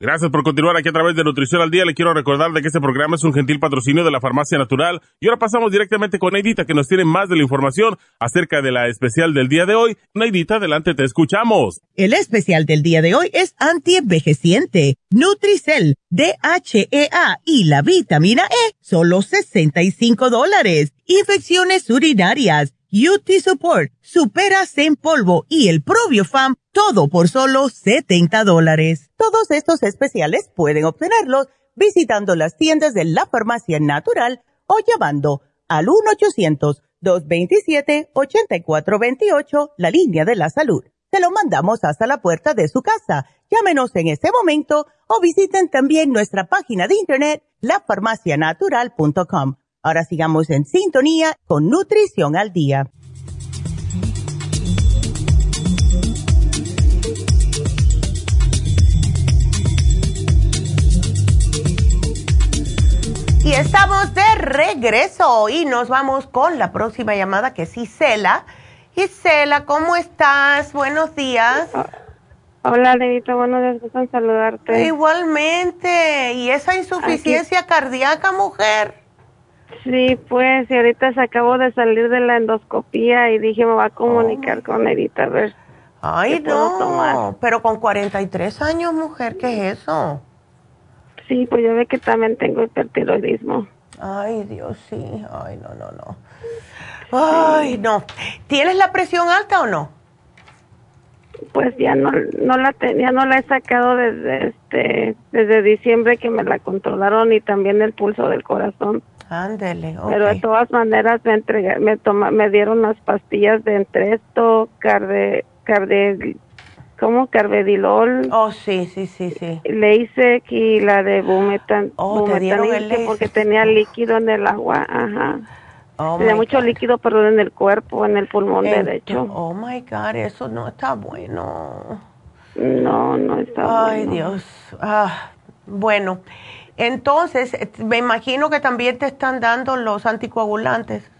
Gracias por continuar aquí a través de Nutrición al Día. Le quiero recordar de que este programa es un gentil patrocinio de la Farmacia Natural. Y ahora pasamos directamente con Neidita, que nos tiene más de la información acerca de la especial del día de hoy. Neidita, adelante, te escuchamos. El especial del día de hoy es antienvejeciente, Nutricel, DHEA y la vitamina E, solo 65 dólares. Infecciones urinarias UT Support, Superas en polvo y el Probiofam, todo por solo 70 dólares. Todos estos especiales pueden obtenerlos visitando las tiendas de la farmacia natural o llamando al 1-800-227-8428, la línea de la salud. Se lo mandamos hasta la puerta de su casa. Llámenos en este momento o visiten también nuestra página de internet, lafarmacianatural.com Ahora sigamos en sintonía con Nutrición al Día. Y estamos de regreso y nos vamos con la próxima llamada que es Isela. Isela, ¿cómo estás? Buenos días. Hola, Levita, buenos días, gusto saludarte. Igualmente, ¿y esa insuficiencia cardíaca, mujer? Sí, pues, y ahorita se acabó de salir de la endoscopía y dije, me va a comunicar oh. con Edita a ver. Ay, no, pero con 43 años, mujer, ¿qué es eso? Sí, pues yo ve que también tengo hipertiroidismo. Ay, Dios, sí. Ay, no, no, no. Ay, no. ¿Tienes la presión alta o no? Pues ya no, no la tenía, no la he sacado desde este, desde diciembre que me la controlaron y también el pulso del corazón. Ándele, Pero de todas maneras me entregué, me toma, me dieron unas pastillas de entresto, carde, carde, ¿cómo? Carvedilol. Oh, sí, sí, sí, sí. Le hice aquí la de bumetan, oh, te dieron el porque tenía líquido en el agua, ajá. Oh tenía mucho líquido, perdón, en el cuerpo, en el pulmón derecho. Oh, my God, eso no está bueno. No, no está Ay, Dios. Ah, bueno. Entonces, me imagino que también te están dando los anticoagulantes.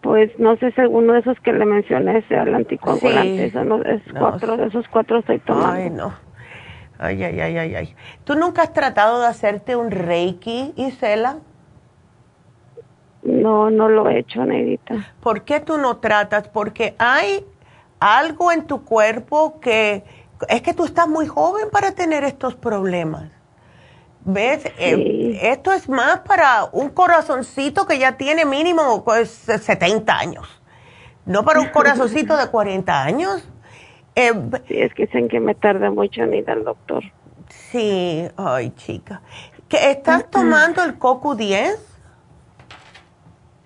Pues no sé si alguno de esos que le mencioné sea el anticoagulante. Sí. es cuatro, de esos cuatro estoy tomando. Ay, no. Ay, ay, ay, ay, ay. ¿Tú nunca has tratado de hacerte un Reiki, Isela? No, no lo he hecho, Neidita. ¿Por qué tú no tratas? Porque hay algo en tu cuerpo que es que tú estás muy joven para tener estos problemas. ¿Ves? Eh, esto es más para un corazoncito que ya tiene mínimo pues, 70 años, no para un corazoncito de 40 años. Eh, sí, es que dicen que me tarda mucho en ir al doctor. Sí, ay chica. ¿Que ¿Estás tomando el CoQ10?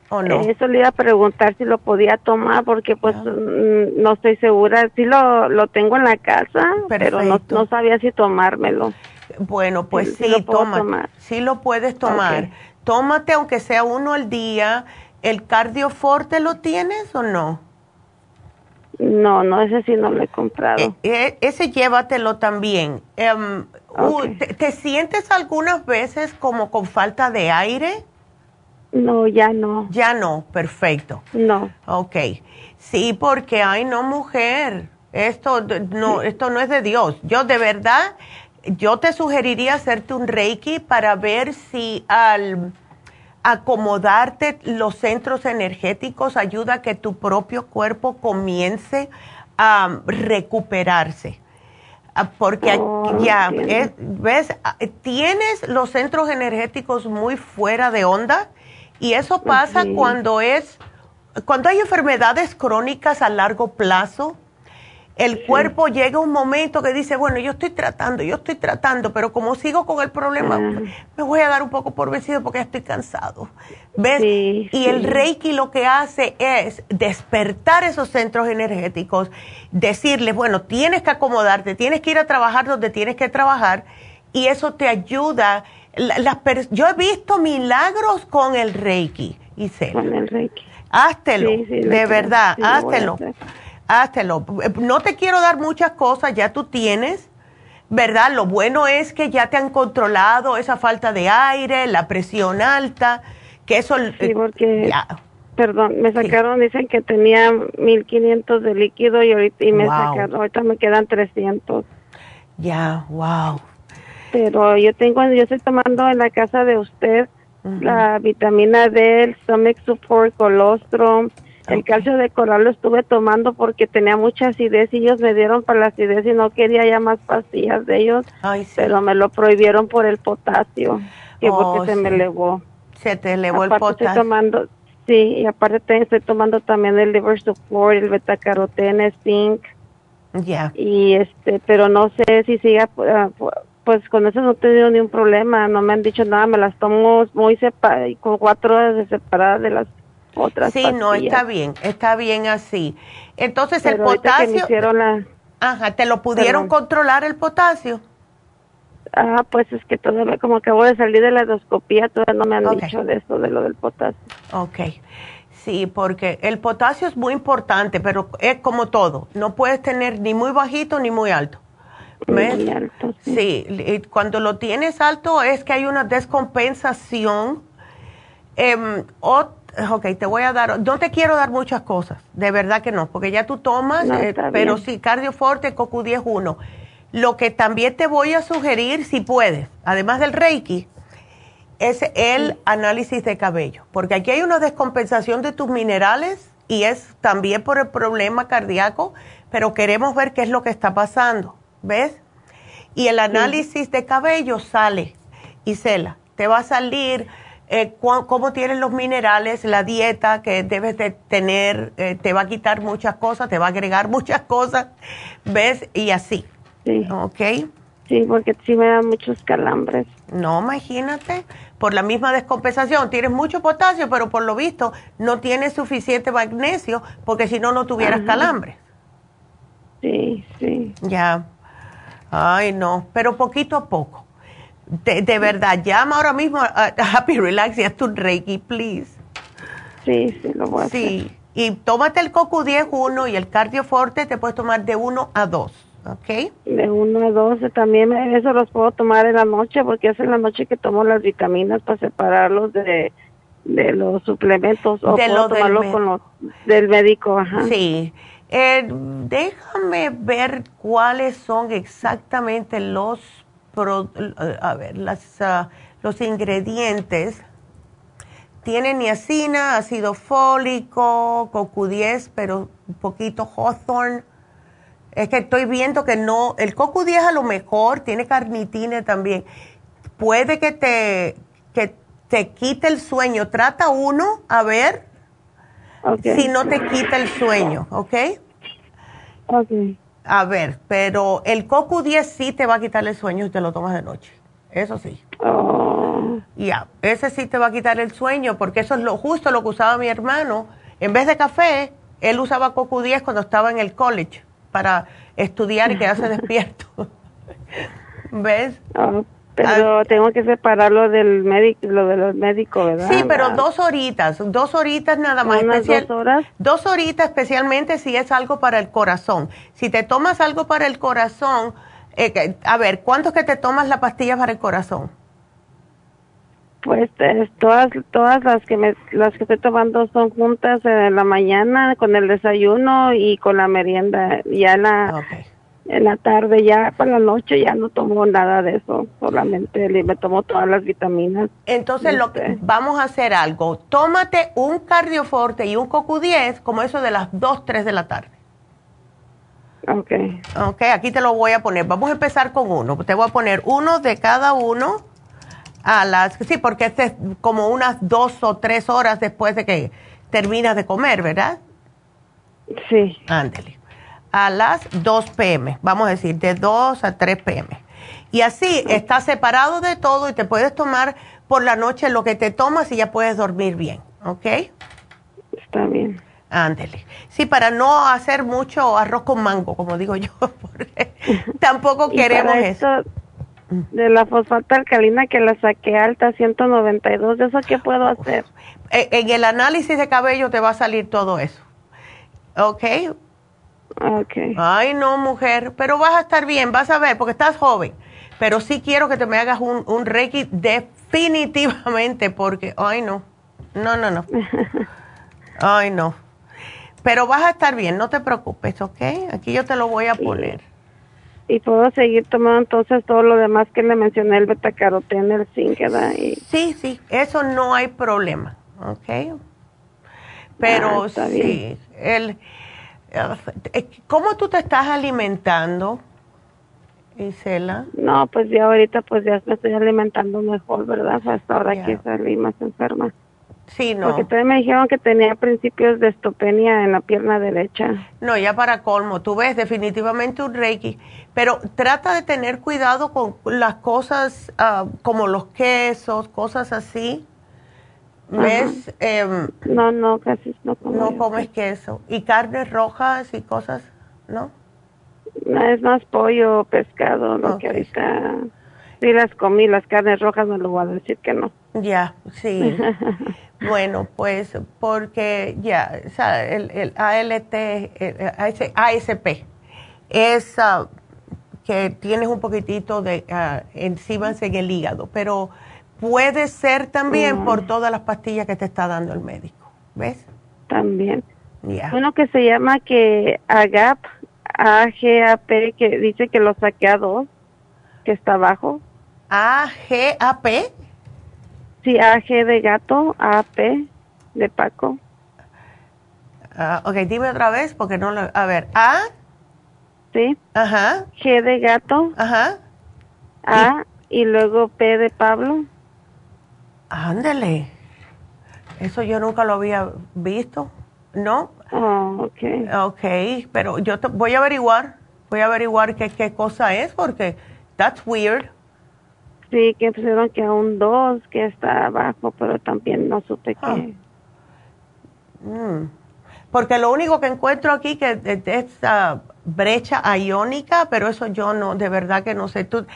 ¿O no? Eso le iba a preguntar si lo podía tomar porque pues mm, no estoy segura. Sí lo, lo tengo en la casa, pero no, no sabía si tomármelo. Bueno, pues sí, sí toma, sí lo puedes tomar. Tómate aunque sea uno al día. ¿El cardioforte lo tienes o no? No, no, ese sí no lo he comprado. E, e, ese llévatelo también. Em, te, sientes algunas veces como con falta de aire? No, ya no. Ya no, perfecto. No. Ok. Sí, porque, ay, no, mujer, esto no, esto no es de Dios. Yo de verdad, yo te sugeriría hacerte un Reiki para ver si al acomodarte los centros energéticos ayuda a que tu propio cuerpo comience a recuperarse. Ah, porque oh, ya, ves, ah, tienes los centros energéticos muy fuera de onda y eso pasa cuando es, cuando hay enfermedades crónicas a largo plazo el cuerpo llega un momento que dice, bueno, yo estoy tratando, yo estoy tratando, pero como sigo con el problema, ah. me voy a dar un poco por vencido porque estoy cansado. ¿Ves? y el Reiki lo que hace es despertar esos centros energéticos, decirles, bueno, tienes que acomodarte, tienes que ir a trabajar donde tienes que trabajar y eso te ayuda. Las yo he visto milagros con el Reiki, Isela. Con el Reiki. Háztelo, de verdad, háztelo háztelo. No te quiero dar muchas cosas, ya tú tienes, ¿verdad? Lo bueno es que ya te han controlado esa falta de aire, la presión alta, que eso... Sí, eh, porque... Perdón, me sacaron, dicen que tenía 1500 de líquido y ahorita y me sacaron, ahorita me quedan 300. Ya, wow. Pero yo tengo, yo estoy tomando en la casa de usted la vitamina D, el stomach support, colostrum, el calcio de coral lo estuve tomando porque tenía mucha acidez y ellos me dieron para la acidez y no quería ya más pastillas de ellos, pero me lo prohibieron por el potasio, que porque oh, se me elevó. Se te elevó el potasio. Estoy tomando, sí, y aparte estoy tomando también el liver support, el betacarotene, zinc. Ya. Y este, pero no sé si siga ah, pues con eso no he tenido ni un problema, no me han dicho nada, me las tomo muy separadas, con cuatro horas separadas de las sí, no, está bien, está bien así. Entonces el potasio... Ajá, ¿te lo pudieron controlar el potasio? Ah, pues es que todavía, como acabo de salir de la endoscopía, todavía no me han dicho de eso, de lo del potasio. Ok. Sí, porque el potasio es muy importante, pero es como todo. No puedes tener ni muy bajito ni muy alto. Muy alto, sí. sí. cuando lo tienes alto es que hay una descompensación. Eh, ok, te voy a dar, no te quiero dar muchas cosas, de verdad que no, porque ya tú tomas, eh, pero sí, cardioforte, CoQ10 1. Lo que también te voy a sugerir, si puedes, además del Reiki, es el análisis de cabello, porque aquí hay una descompensación de tus minerales y es también por el problema cardíaco, pero queremos ver qué es lo que está pasando, ¿ves? Y el análisis de cabello sale, y Isela, te va a salir eh, cómo tienen los minerales, la dieta que debes de tener, eh, te va a quitar muchas cosas, te va a agregar muchas cosas, ¿ves? Y así. Sí. ¿Ok? Sí, porque sí me dan muchos calambres. No, imagínate, por la misma descompensación, tienes mucho potasio, pero por lo visto no tienes suficiente magnesio, porque si no, no tuvieras calambres. Sí, sí. Ya. Ay, no, pero poquito a poco. De, verdad, llama ahora mismo a, Happy Relax y haz tu Reiki, please. Sí, sí, lo voy a sí. Y tómate el Coco 10 1 y el Cardio Forte te puedes tomar de 1 a 2, ¿ok? De 1 a 2, también eso los puedo tomar en la noche porque es en la noche que tomo las vitaminas para separarlos de, de los suplementos o de puedo tomarlo del con los del médico, ajá. Sí. Eh, déjame ver cuáles son exactamente los a ver, ah, los ingredientes tienen niacina, ácido fólico, CoQ10, pero un poquito Hawthorne, Es que estoy viendo que no, el coco 10 a lo mejor tiene carnitina también. Puede que te, que te quite el sueño. Trata uno a ver si no te quita el sueño, ¿ok? Ok. A ver, pero el coco 10 sí te va a quitar el sueño si te lo tomas de noche. Eso sí. Oh. Ya, ese sí te va a quitar el sueño porque eso es lo justo lo que usaba mi hermano. En vez de café, él usaba coco 10 cuando estaba en el college para estudiar y quedarse despierto. ¿Ves? Oh, pero tengo que separarlo del médico, lo de los médicos, ¿verdad? Sí, pero dos horitas, dos horitas nada más. ¿Unas especial- dos horas? Dos horitas especialmente si es algo para el corazón. Si te tomas algo para el corazón, eh, a ver, ¿cuánto es que te tomas la pastilla para el corazón? Pues eh, todas todas las que me las que estoy tomando son juntas en la mañana con el desayuno y con la merienda. Ya la en la tarde ya para la noche ya no tomo nada de eso, solamente me tomo todas las vitaminas. Entonces lo que vamos a hacer algo, tómate un cardioforte y un coco 10 como eso de las 2, 3 de la tarde. Ok. Ok, aquí te lo voy a poner. Vamos a empezar con uno. Te voy a poner uno de cada uno a las... Sí, porque este es como unas dos o tres horas después de que terminas de comer, ¿verdad? Sí. Ándele. A las 2 pm, vamos a decir, de 2 a 3 pm. Y así estás separado de todo y te puedes tomar por la noche lo que te tomas y ya puedes dormir bien, ¿ok? Está bien. Ándele. Sí, para no hacer mucho arroz con mango, como digo yo, porque tampoco queremos eso. De la fosfata alcalina que la saqué alta 192, ¿de eso qué puedo hacer? En, en el análisis de cabello te va a salir todo eso. ¿Ok? Ok. Ay, no, mujer, pero vas a estar bien, vas a ver, porque estás joven. Pero sí quiero que te me hagas un, un Reiki definitivamente, porque, ay, no, no, no, no. Ay, no. Pero vas a estar bien, no te preocupes, ¿ok? Aquí yo te lo voy a poner. Y puedo seguir tomando entonces todo lo demás que le mencioné, el betacaroteno, el zinc, ¿verdad? Y, Sí, sí, eso no hay problema, ¿ok? Pero Ah, sí, bien. el, ¿cómo tú te estás alimentando, Isela? no, pues ya ahorita pues ya me estoy alimentando mejor, ¿verdad? Hasta ahora Ya. que salí más enferma. Sí, no. Porque también me dijeron que tenía principios de estopenia en la pierna derecha. No, ya para colmo, tú ves definitivamente un Reiki, pero trata de tener cuidado con las cosas ah, como los quesos, cosas así. ¿Ves? Em, No, no, casi no como. no comes queso. ¿Y carnes rojas y cosas? ¿No? Es más pollo, pescado, lo que ahorita sí las comí, las carnes rojas no lo voy a decir que no. Ya, sí. bueno, pues porque ya, o sea, el, el ALT, el AS- ASP, es ah, que tienes un poquitito de ah, enzimas en el hígado, pero puede ser también Mm. por todas las pastillas que te está dando el médico, ¿ves? También. Uno que se llama que AGAP, AGAP, que dice que lo saqué a dos, que está abajo. AGAP. Sí, AG de gato, AP de Paco. Ah, ok, dime otra vez porque no lo... A ver, A. Sí. Ajá. G de gato. Ajá. A y luego P de Pablo. Ándale. Eso yo nunca lo había visto, ¿no? Oh, ok. Ok, pero yo te- voy a averiguar, voy a averiguar qué, qué cosa es porque that's weird. Sí, que pusieron que un 2 que está abajo, pero también no supe qué. Mm. Porque lo único que encuentro aquí que es esa brecha iónica, pero eso yo no, de verdad que no sé. Tú,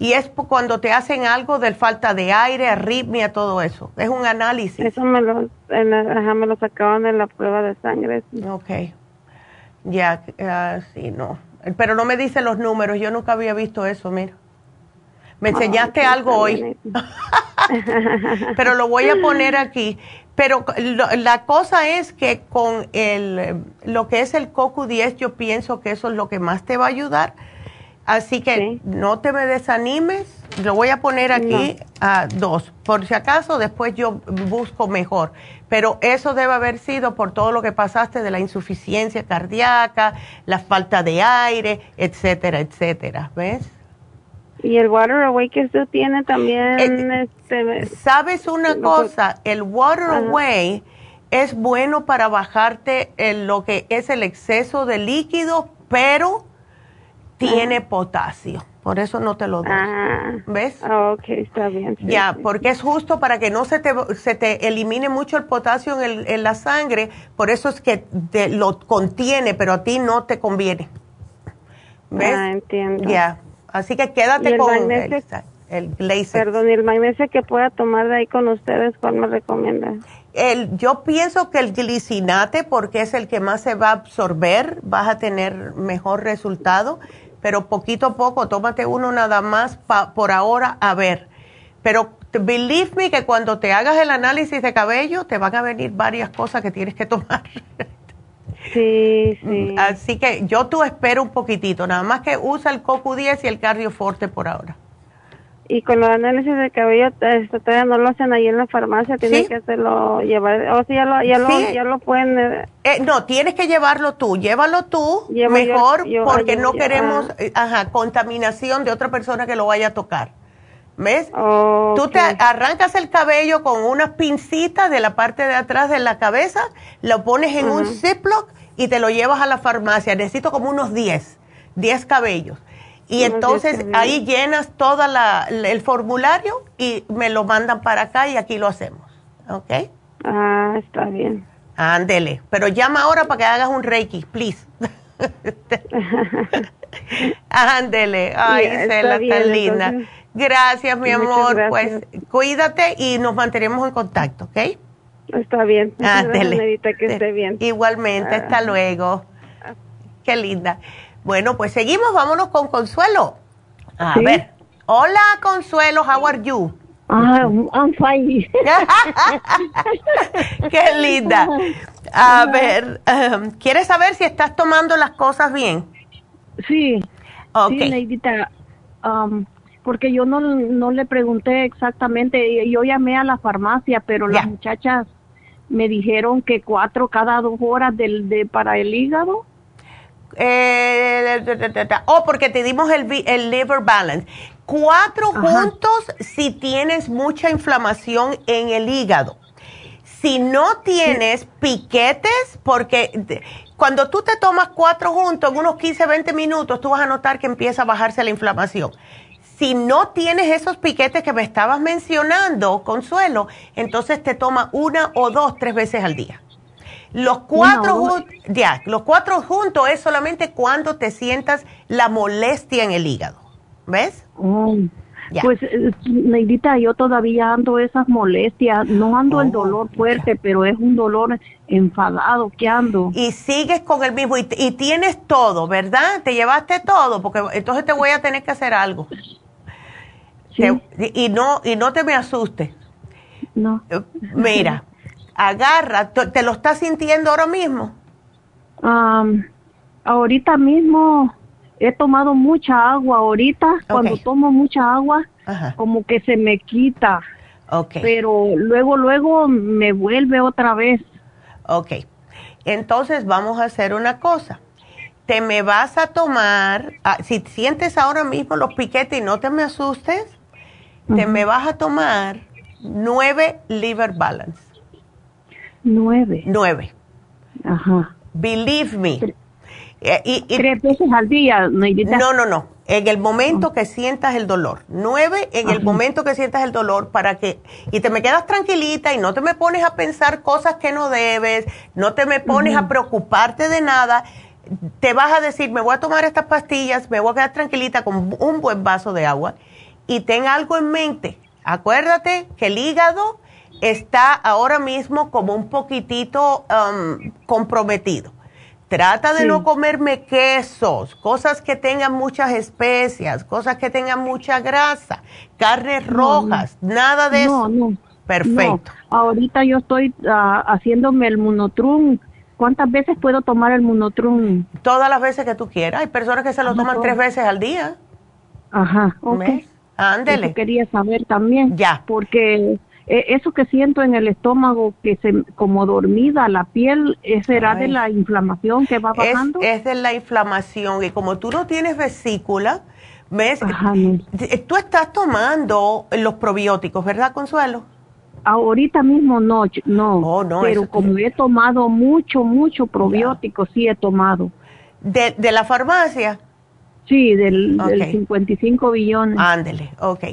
y es cuando te hacen algo de falta de aire, arritmia, todo eso. Es un análisis. Eso me lo, en la- ajá, me lo sacaban en la prueba de sangre. Ok. Ya, ah, sí, no. Pero no me dice los números, yo nunca había visto eso, mira. Me enseñaste algo hoy. Pero lo voy a poner aquí. Pero lo- la cosa es que con el, lo que es el CoQ10, yo pienso que eso es lo que más te va a ayudar. Así que no te me desanimes. Lo voy a poner aquí a dos. Por si acaso, después yo busco mejor. Pero eso debe haber sido por todo lo que pasaste de la insuficiencia cardíaca, la falta de aire, etcétera, etcétera. ¿Ves? Y el Water Away que usted tiene también. Eh, este, ¿Sabes una cosa? El Water Away es bueno para bajarte en lo que es el exceso de líquido, pero tiene potasio. Por eso no te lo doy. Ah, ¿Ves? Ok, está bien. ya, porque es justo para que no se te, se te elimine mucho el potasio en, el, en la sangre. Por eso es que te lo contiene, pero a ti no te conviene. ¿Ves? Ah, entiendo. Ya. Así que quédate con el, el Perdón, ¿y el magnesio que pueda tomar de ahí con ustedes, cuál me recomienda? El, yo pienso que el glicinate, porque es el que más se va a absorber, vas a tener mejor resultado, pero poquito a poco, tómate uno nada más por ahora a ver. Pero believe me que cuando te hagas el análisis de cabello, te van a venir varias cosas que tienes que tomar. Sí, sí. Así que yo tú espero un poquitito, nada más que usa el CoQ10 y el Cardioforte por ahora. Y con los análisis de cabello, este, todavía no lo hacen ahí en la farmacia, tienen que hacerlo, llevar, o sea, ya lo, ya lo, ya lo pueden... Eh. Eh, no, tienes que llevarlo tú, llévalo tú, mejor, porque no queremos, eh, ajá, contaminación de otra persona que lo vaya a tocar. ¿Ves? Tú te arrancas el cabello con unas pincitas de la parte de atrás de la cabeza, lo pones en un Ziploc y te lo llevas a la farmacia. Necesito como unos 10, 10 cabellos. Y entonces ahí llenas todo el formulario y me lo mandan para acá y aquí lo hacemos. ¿Ok? Ah, está bien. Ándele. Pero llama ahora para que hagas un reiki, please. Ándele. Ay, Cela, tan linda. Gracias, mi amor. Pues cuídate y nos mantenemos en contacto, ¿ok? Está bien. Ah, que esté bien. Igualmente, hasta ah. luego. Qué linda. Bueno, pues seguimos, vámonos con Consuelo. A ver. Hola, Consuelo, how are you? Ah, I'm fine. Qué linda. A ver, um, ¿quieres saber si estás tomando las cosas bien? Sí. Ok. Sí, Neidita, um, porque yo no, no le pregunté exactamente, yo llamé a la farmacia, pero las muchachas me dijeron que cuatro cada dos horas del, de, para el hígado. Eh, oh, porque te dimos el, el liver balance. Cuatro juntos si tienes mucha inflamación en el hígado. Si no tienes piquetes, porque cuando tú te tomas cuatro juntos en unos 15, 20 minutos, tú vas a notar que empieza a bajarse la inflamación. Si no tienes esos piquetes que me estabas mencionando, Consuelo, entonces te toma una o dos, tres veces al día. Los cuatro, ya, los cuatro juntos es solamente cuando te sientas la molestia en el hígado. ¿Ves? Pues, eh, Neidita, yo todavía ando esas molestias. No ando el oh, dolor fuerte, pero es un dolor enfadado que ando. Y sigues con el mismo. Y, y, tienes todo, ¿verdad? Te llevaste todo, porque entonces te voy a tener que hacer algo y, no, y no te me asustes. No. Mira, agarra, ¿te lo estás sintiendo ahora mismo? ahorita mismo he tomado mucha agua. Ahorita, cuando tomo mucha agua, como que se me quita. Okay. Pero luego, luego me vuelve otra vez. Ok. Entonces vamos a hacer una cosa. Te me vas a tomar, ah, si sientes ahora mismo los piquetes y no te me asustes, te me vas a tomar nueve liver balance. Nueve. Nueve. Ajá. Believe me. Eh, y, Tres veces al día, No, no, no. En el momento oh. que sientas el dolor. Nueve en el momento que sientas el dolor para que... Y te me quedas tranquilita y no te me pones a pensar cosas que no debes, no te me pones a preocuparte de nada. Te vas a decir, me voy a tomar estas pastillas, me voy a quedar tranquilita con un buen vaso de agua y ten algo en mente. Acuérdate que el hígado está ahora mismo como un poquitito um, comprometido. Trata de no comerme quesos, cosas que tengan muchas especias, cosas que tengan mucha grasa, carnes rojas, nada de eso. No, Perfecto. Ahorita yo estoy uh, haciéndome el monotrum ¿cuántas veces puedo tomar el Monotrum? Todas las veces que tú quieras. Hay personas que se lo toman tres veces al día. Ajá, ok. Ándele. quería saber también. Ya. Porque eh, eso que siento en el estómago, que se como dormida la piel, ¿será de la inflamación que va bajando? Es, de la inflamación y como tú no tienes vesícula, ¿ves? Eh, tú estás tomando los probióticos, ¿verdad, Consuelo? Ahorita mismo no, no, oh, no pero como he tomado mucho, mucho probiótico, sí he tomado. ¿De, de la farmacia? Sí, del, 55 billones. Ándele, ok.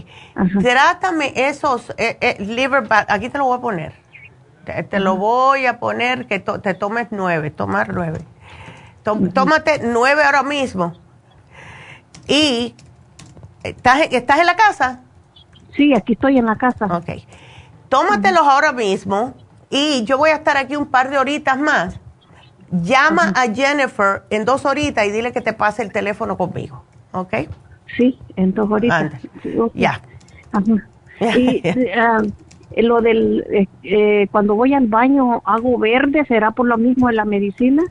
Trátame esos eh, eh, liver, aquí te lo voy a poner. Te, lo voy a poner que te tomes nueve, tomar nueve. Tómate nueve ahora mismo. Y, ¿estás, ¿estás en la casa? Sí, aquí estoy en la casa. Ok. Tómatelos ahora mismo y yo voy a estar aquí un par de horitas más Llama a Jennifer en dos horitas y dile que te pase el teléfono conmigo, ¿ok? Sí, en dos horitas. Ya. Y ah, lo del, eh, eh, cuando voy al baño, hago verde, ¿será por lo mismo de la medicina?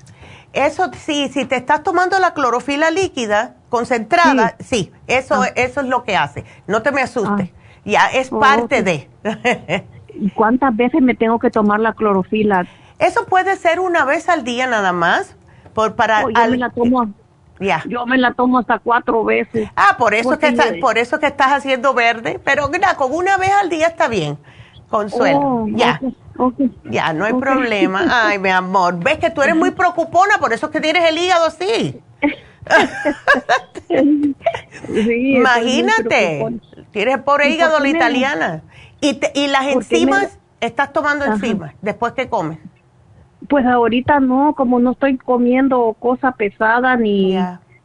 Eso sí, si te estás tomando la clorofila líquida concentrada, sí, eso, ah. eso es lo que hace. No te me asustes. Ah. Ya, es parte de. ¿Y cuántas veces me tengo que tomar la clorofila? Eso puede ser una vez al día nada más. Por, para oh, yo me la tomo. Ya. Yo me la tomo hasta cuatro veces. Ah, por eso, que por eso que estás haciendo verde. Pero mira, con una vez al día está bien. Consuelo. Oh, ya. Ya, no hay problema. Ay, mi amor. Ves que tú eres muy preocupona, por eso es que tienes el hígado así. Imagínate. Tienes por hígado la italiana. Y, y las enzimas, estás tomando enzimas después que comes. Pues ahorita no, como no estoy comiendo cosa pesada ni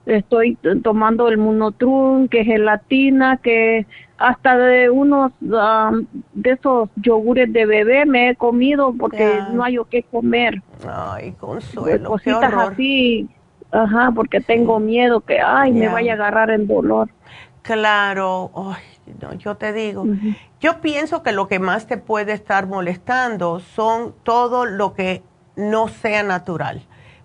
estoy tomando el Munotrum, que gelatina, que hasta de unos de esos yogures de bebé me he comido porque no hay o qué comer. Ay, consuelo, cositas así, ajá, porque tengo miedo que ay, me vaya a agarrar el dolor. Claro, ay, yo te digo, yo pienso que lo que más te puede estar molestando son todo lo que no sea natural.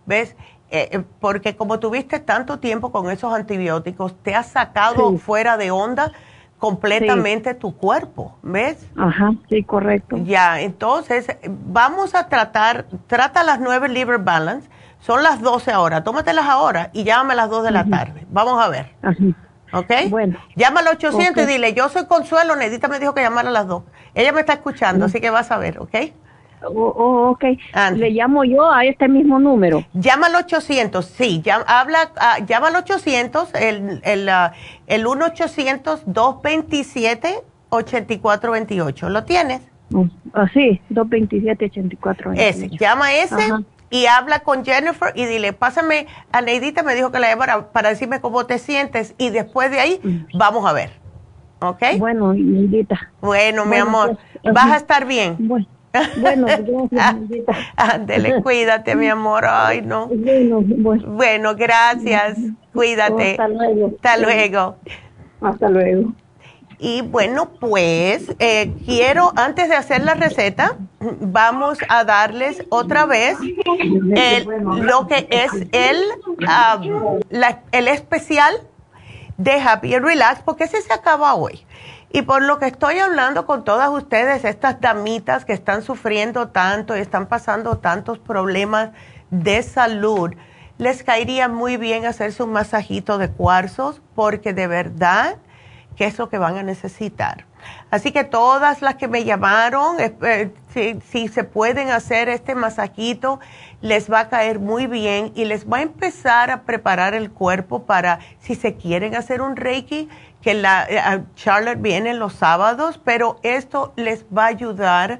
¿Ves? Eh, eh, porque como tuviste tanto tiempo con esos antibióticos, te has sacado fuera de onda completamente tu cuerpo, ¿ves? Ajá, sí, correcto. Ya, entonces vamos a tratar, trata las nueve liver balance, son las 12 ahora, tómatelas ahora y llámame a las 2 de la tarde. Vamos a ver. Ajá. ¿Ok? Bueno. Llama al 800 y dile, yo soy Consuelo, Nedita me dijo que llamara a las 2. Ella me está escuchando, así que vas a ver, ¿ok? Oh, oh, ok. Le llamo yo a este mismo número. Llama al 800, sí. Llama, habla, uh, llama al 800, el, el, uh, el 1-800-227-8428. ¿Lo tienes? Uh, sí, 227-8428. Ese, llama ese y habla con Jennifer y dile, pásame, a Neidita me dijo que la llamara para decirme cómo te sientes y después de ahí mm. vamos a ver. ¿Ok? Bueno, Neidita. Bueno, mi amor, pues, vas a estar bien. Bueno. Bueno, gracias. Ándele, cuídate, mi amor. Ay, no. Bueno, gracias. Cuídate. Hasta luego. Hasta luego. Hasta luego. Y bueno, pues eh, quiero, antes de hacer la receta, vamos a darles otra vez lo que es el, el especial de Happy and Relax, porque ese se acaba hoy. Y por lo que estoy hablando con todas ustedes, estas damitas que están sufriendo tanto y están pasando tantos problemas de salud, les caería muy bien hacerse un masajito de cuarzos porque de verdad que es lo que van a necesitar. Así que todas las que me llamaron, eh, eh, si, si, se pueden hacer este masajito, les va a caer muy bien y les va a empezar a preparar el cuerpo para, si se quieren hacer un reiki, que la eh, Charlotte viene los sábados, pero esto les va a ayudar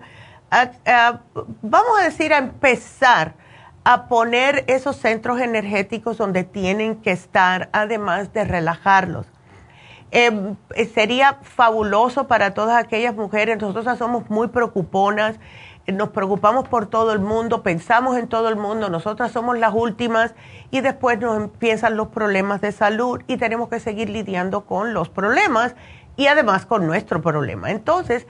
a, vamos a decir, a empezar a poner esos centros energéticos donde tienen que estar, además de relajarlos. Em, sería fabuloso para todas aquellas mujeres, nosotros somos muy preocuponas, nos preocupamos por todo el mundo, pensamos en todo el mundo, nosotras somos las últimas y después nos empiezan los problemas de salud y tenemos que seguir lidiando con los problemas y además con nuestro problema. Entonces,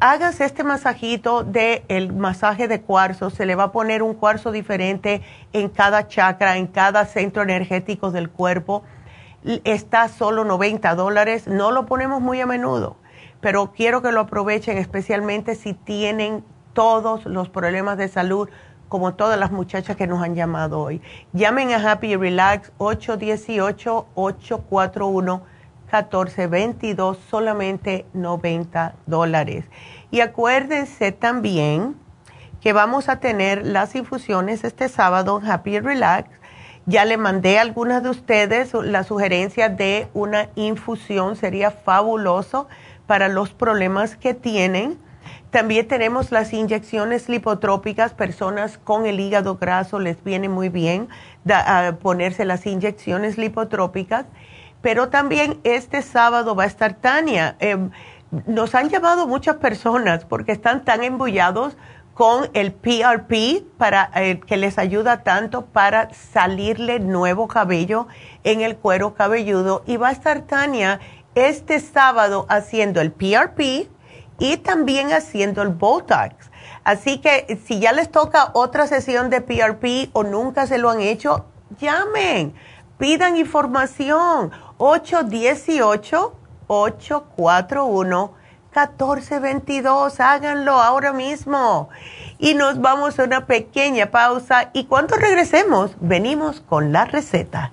hágase este masajito del el masaje de cuarzo. Se le va a poner un cuarzo diferente en cada chakra, en cada centro energético del cuerpo. Está solo 90 dólares. No lo ponemos muy a menudo, pero quiero que lo aprovechen, especialmente si tienen todos los problemas de salud, como todas las muchachas que nos han llamado hoy. Llamen a Happy Relax 818-841. 1422, solamente 90 dólares. Y acuérdense también que vamos a tener las infusiones este sábado en Happy Relax. Ya le mandé a algunas de ustedes la sugerencia de una infusión, sería fabuloso para los problemas que tienen. También tenemos las inyecciones lipotrópicas, personas con el hígado graso les viene muy bien ponerse las inyecciones lipotrópicas. Pero también este sábado va a estar Tania. Em, nos han llamado muchas personas porque están tan embullados con el PRP para eh, que les ayuda tanto para salirle nuevo cabello en el cuero cabelludo y va a estar Tania este sábado haciendo el PRP y también haciendo el Botox. Así que si ya les toca otra sesión de PRP o nunca se lo han hecho, llamen, pidan información 818-841-1422. Háganlo ahora mismo. Y nos vamos a una pequeña pausa y cuando regresemos, venimos con la receta.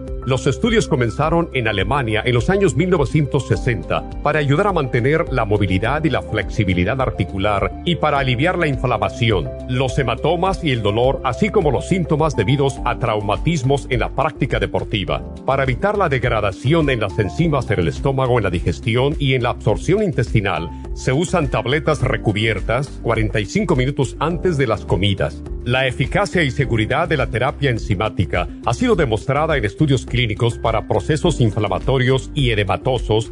Los estudios comenzaron en Alemania en los años 1960 para ayudar a mantener la movilidad y la flexibilidad articular y para aliviar la inflamación, los hematomas y el dolor, así como los síntomas debidos a traumatismos en la práctica deportiva. Para evitar la degradación en las enzimas en el estómago, en la digestión y en la absorción intestinal, se usan tabletas recubiertas 45 minutos antes de las comidas. La eficacia y seguridad de la terapia enzimática ha sido demostrada en estudios clínicos para procesos inflamatorios y edematosos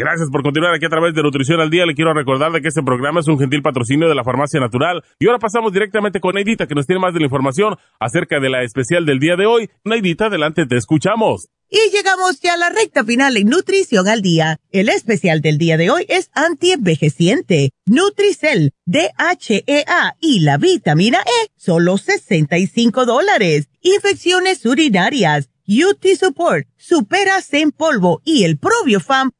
Gracias por continuar aquí a través de Nutrición al Día. Le quiero recordar de que este programa es un gentil patrocinio de la Farmacia Natural. Y ahora pasamos directamente con Neidita, que nos tiene más de la información acerca de la especial del día de hoy. Neidita, adelante, te escuchamos. Y llegamos ya a la recta final en Nutrición al Día. El especial del día de hoy es antienvejeciente. Nutricel, DHEA y la vitamina E, solo 65 dólares. Infecciones urinarias UT Support, Superas en polvo y el Probiofam,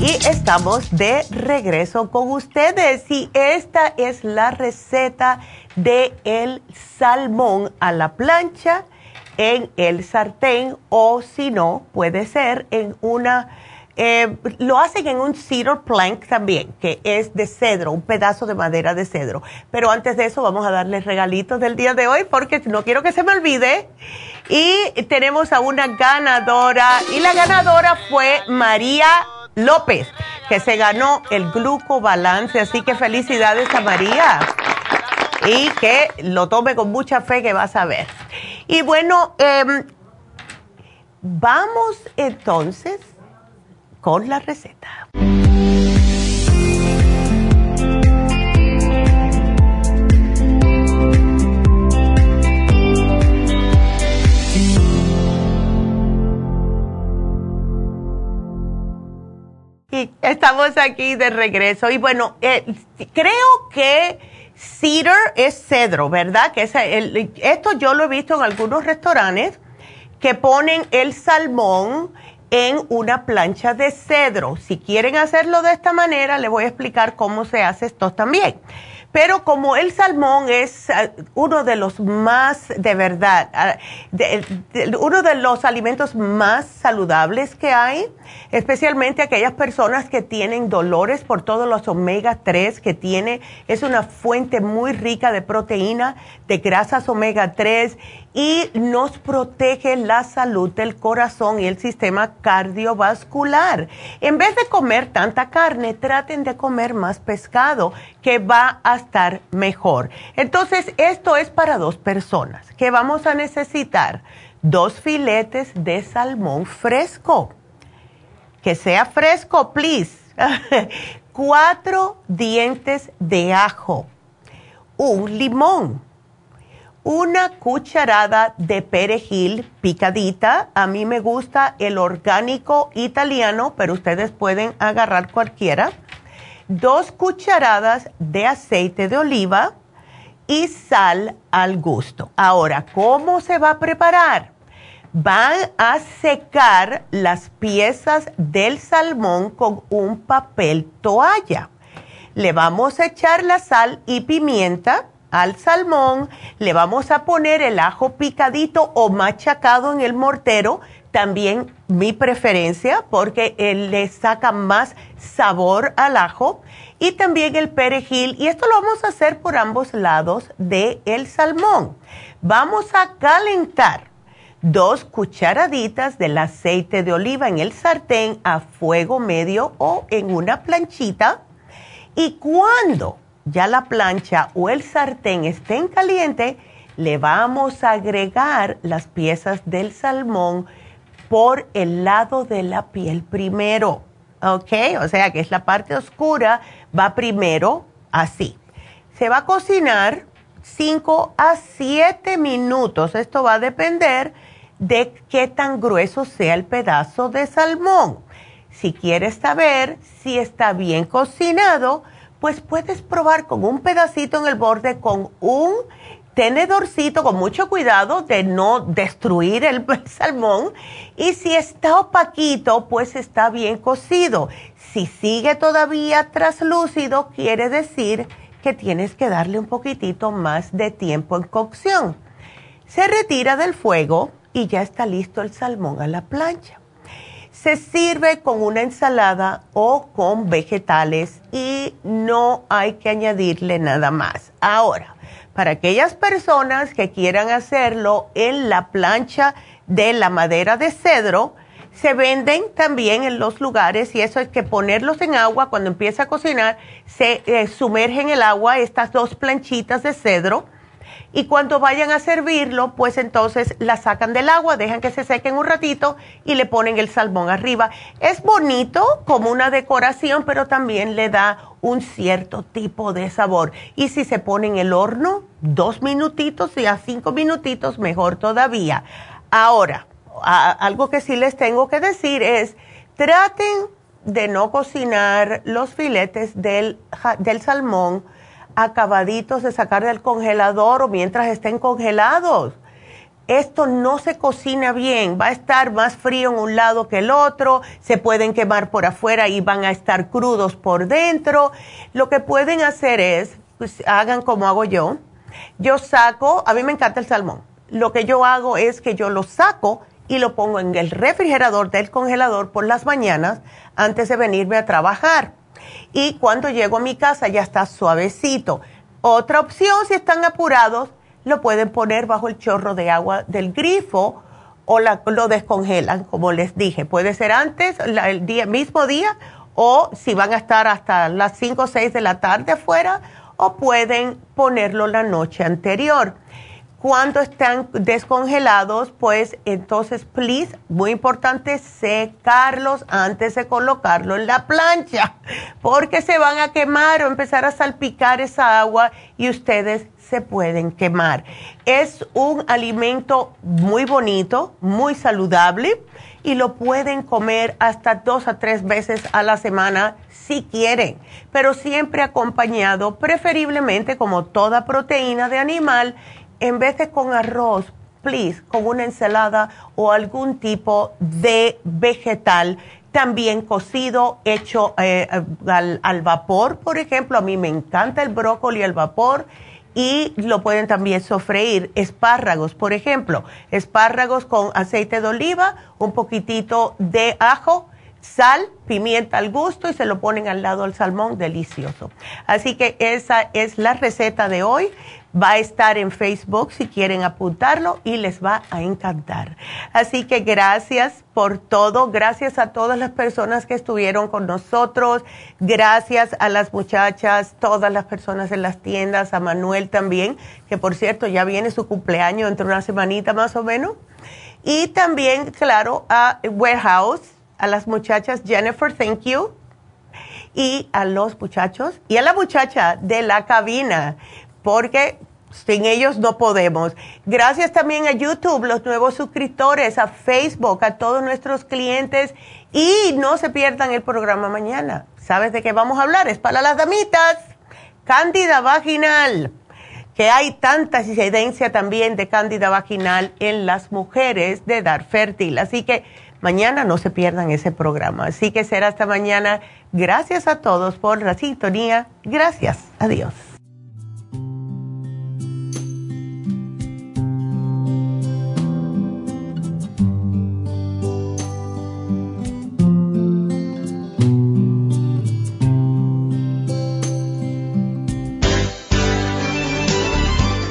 Y estamos de regreso con ustedes y esta es la receta de el salmón a la plancha en el sartén o si no, puede ser en una, eh, lo hacen en un cedar plank también, que es de cedro, un pedazo de madera de cedro. Pero antes de eso vamos a darles regalitos del día de hoy porque no quiero que se me olvide. Y tenemos a una ganadora y la ganadora fue María López, que se ganó el glucobalance. Así que felicidades a María. Y que lo tome con mucha fe que vas a ver. Y bueno, em, vamos entonces con la receta. estamos aquí de regreso. Y bueno, eh, creo que cedar es cedro, ¿verdad? Que es el, esto yo lo he visto en algunos restaurantes que ponen el salmón en una plancha de cedro. Si quieren hacerlo de esta manera, les voy a explicar cómo se hace esto también. Pero como el salmón es eh, uno de los más, de verdad, eh, uno de los alimentos más saludables que hay, especialmente aquellas personas que tienen dolores por todos los omega 3 que tiene, es una fuente muy rica de proteína, de grasas omega 3 y nos protege la salud del corazón y el sistema cardiovascular. En vez de comer tanta carne, traten de comer más pescado, que va a mejor. Entonces, esto es para dos personas, que vamos a necesitar dos filetes de salmón fresco. Que sea fresco, please. Cuatro dientes de ajo. Un limón una cucharada de perejil picadita. A mí me gusta el orgánico italiano, pero ustedes pueden agarrar cualquiera. Dos cucharadas de aceite de oliva y sal al gusto. Ahora, ¿cómo se va a preparar? Van a secar las piezas del salmón con un papel toalla. Le vamos a echar la sal y pimienta al salmón, le vamos a poner el ajo picadito o machacado en el mortero, también mi preferencia porque le saca más sabor al ajo y también el perejil y esto lo vamos a hacer por ambos lados del el salmón. Vamos a calentar dos cucharaditas del aceite de oliva en el sartén a fuego medio o en una planchita y cuando ya la plancha o el sartén estén caliente, le vamos a agregar las piezas del salmón por el lado de la piel primero. ¿Ok? O sea que es la parte oscura, va primero así. Se va a cocinar 5 a 7 minutos. Esto va a depender de qué tan grueso sea el pedazo de salmón. Si quieres saber si está bien cocinado, pues puedes probar con un pedacito en el borde, con un tenedorcito, con mucho cuidado de no destruir el, salmón. Y si está opaquito, pues está bien cocido. Si sigue todavía traslúcido, quiere decir que tienes que darle un poquitito más de tiempo en cocción. Se retira del fuego y ya está listo el salmón a la plancha. Se sirve con una ensalada o con vegetales y no hay que añadirle nada más. Ahora, para aquellas personas que quieran hacerlo en la plancha de la madera de cedro, se venden también en los lugares y eso es que ponerlos en agua cuando empieza a cocinar, se eh, sumergen en el agua estas dos planchitas de cedro y cuando vayan a servirlo, pues entonces la sacan del agua, dejan que se sequen un ratito y le ponen el salmón arriba. Es bonito como una decoración, pero también le da un cierto tipo de sabor. Y si se pone en el horno, dos minutitos y a cinco minutitos, mejor todavía. Ahora, algo que sí les tengo que decir es, traten de no cocinar los filetes del, del salmón acabaditos de sacar del congelador o mientras estén congelados. esto no se cocina bien, va a estar más frío en un lado que el otro, se pueden quemar por afuera y van a estar crudos por dentro. Lo que pueden hacer es, pues hagan como hago yo, yo saco, a mí me encanta el salmón, lo que yo hago es que yo lo saco y lo pongo en el refrigerador del congelador por las mañanas antes de venirme a trabajar. Y cuando llego a mi casa ya está suavecito. Otra opción, si están apurados, lo pueden poner bajo el chorro de agua del grifo o lo descongelan, como les dije. Puede ser antes, el día, mismo día, o si van a estar hasta las 5 o 6 de la tarde afuera, o pueden ponerlo la noche anterior. Cuando están descongelados, pues entonces, please, muy importante, secarlos antes de colocarlo en la plancha, porque se van a quemar o empezar a salpicar esa agua y ustedes se pueden quemar. Es un alimento muy bonito, muy saludable y lo pueden comer hasta dos a tres veces a la semana si quieren, pero siempre acompañado, preferiblemente como toda proteína de animal, en vez de con arroz, please, con una ensalada o algún tipo de vegetal también cocido, hecho eh, al, al, vapor, por ejemplo. A mí me encanta el brócoli al vapor y lo pueden también sofreír. Espárragos, por ejemplo, espárragos con aceite de oliva, un poquitito de ajo sal, pimienta al gusto y se lo ponen al lado del salmón, delicioso. Así que esa es la receta de hoy. Va a estar en Facebook si quieren apuntarlo y les va a encantar. Así que gracias por todo, gracias a todas las personas que estuvieron con nosotros, gracias a las muchachas, todas las personas en las tiendas, a Manuel también, que por cierto ya viene su cumpleaños entre una semanita más o menos. Y también, claro, a Warehouse a las muchachas Jennifer, thank you, y a los muchachos y a la muchacha de la cabina, porque sin ellos no podemos. Gracias también a YouTube, los nuevos suscriptores, a Facebook, a todos nuestros clientes y no se pierdan el programa mañana. ¿Sabes de qué vamos a hablar? Es para las damitas. Cándida vaginal, que hay tanta incidencia también de cándida vaginal en las mujeres de edad fértil. Así que Mañana no se pierdan ese programa. Así que será hasta mañana. Gracias a todos por la sintonía. Gracias. Adiós.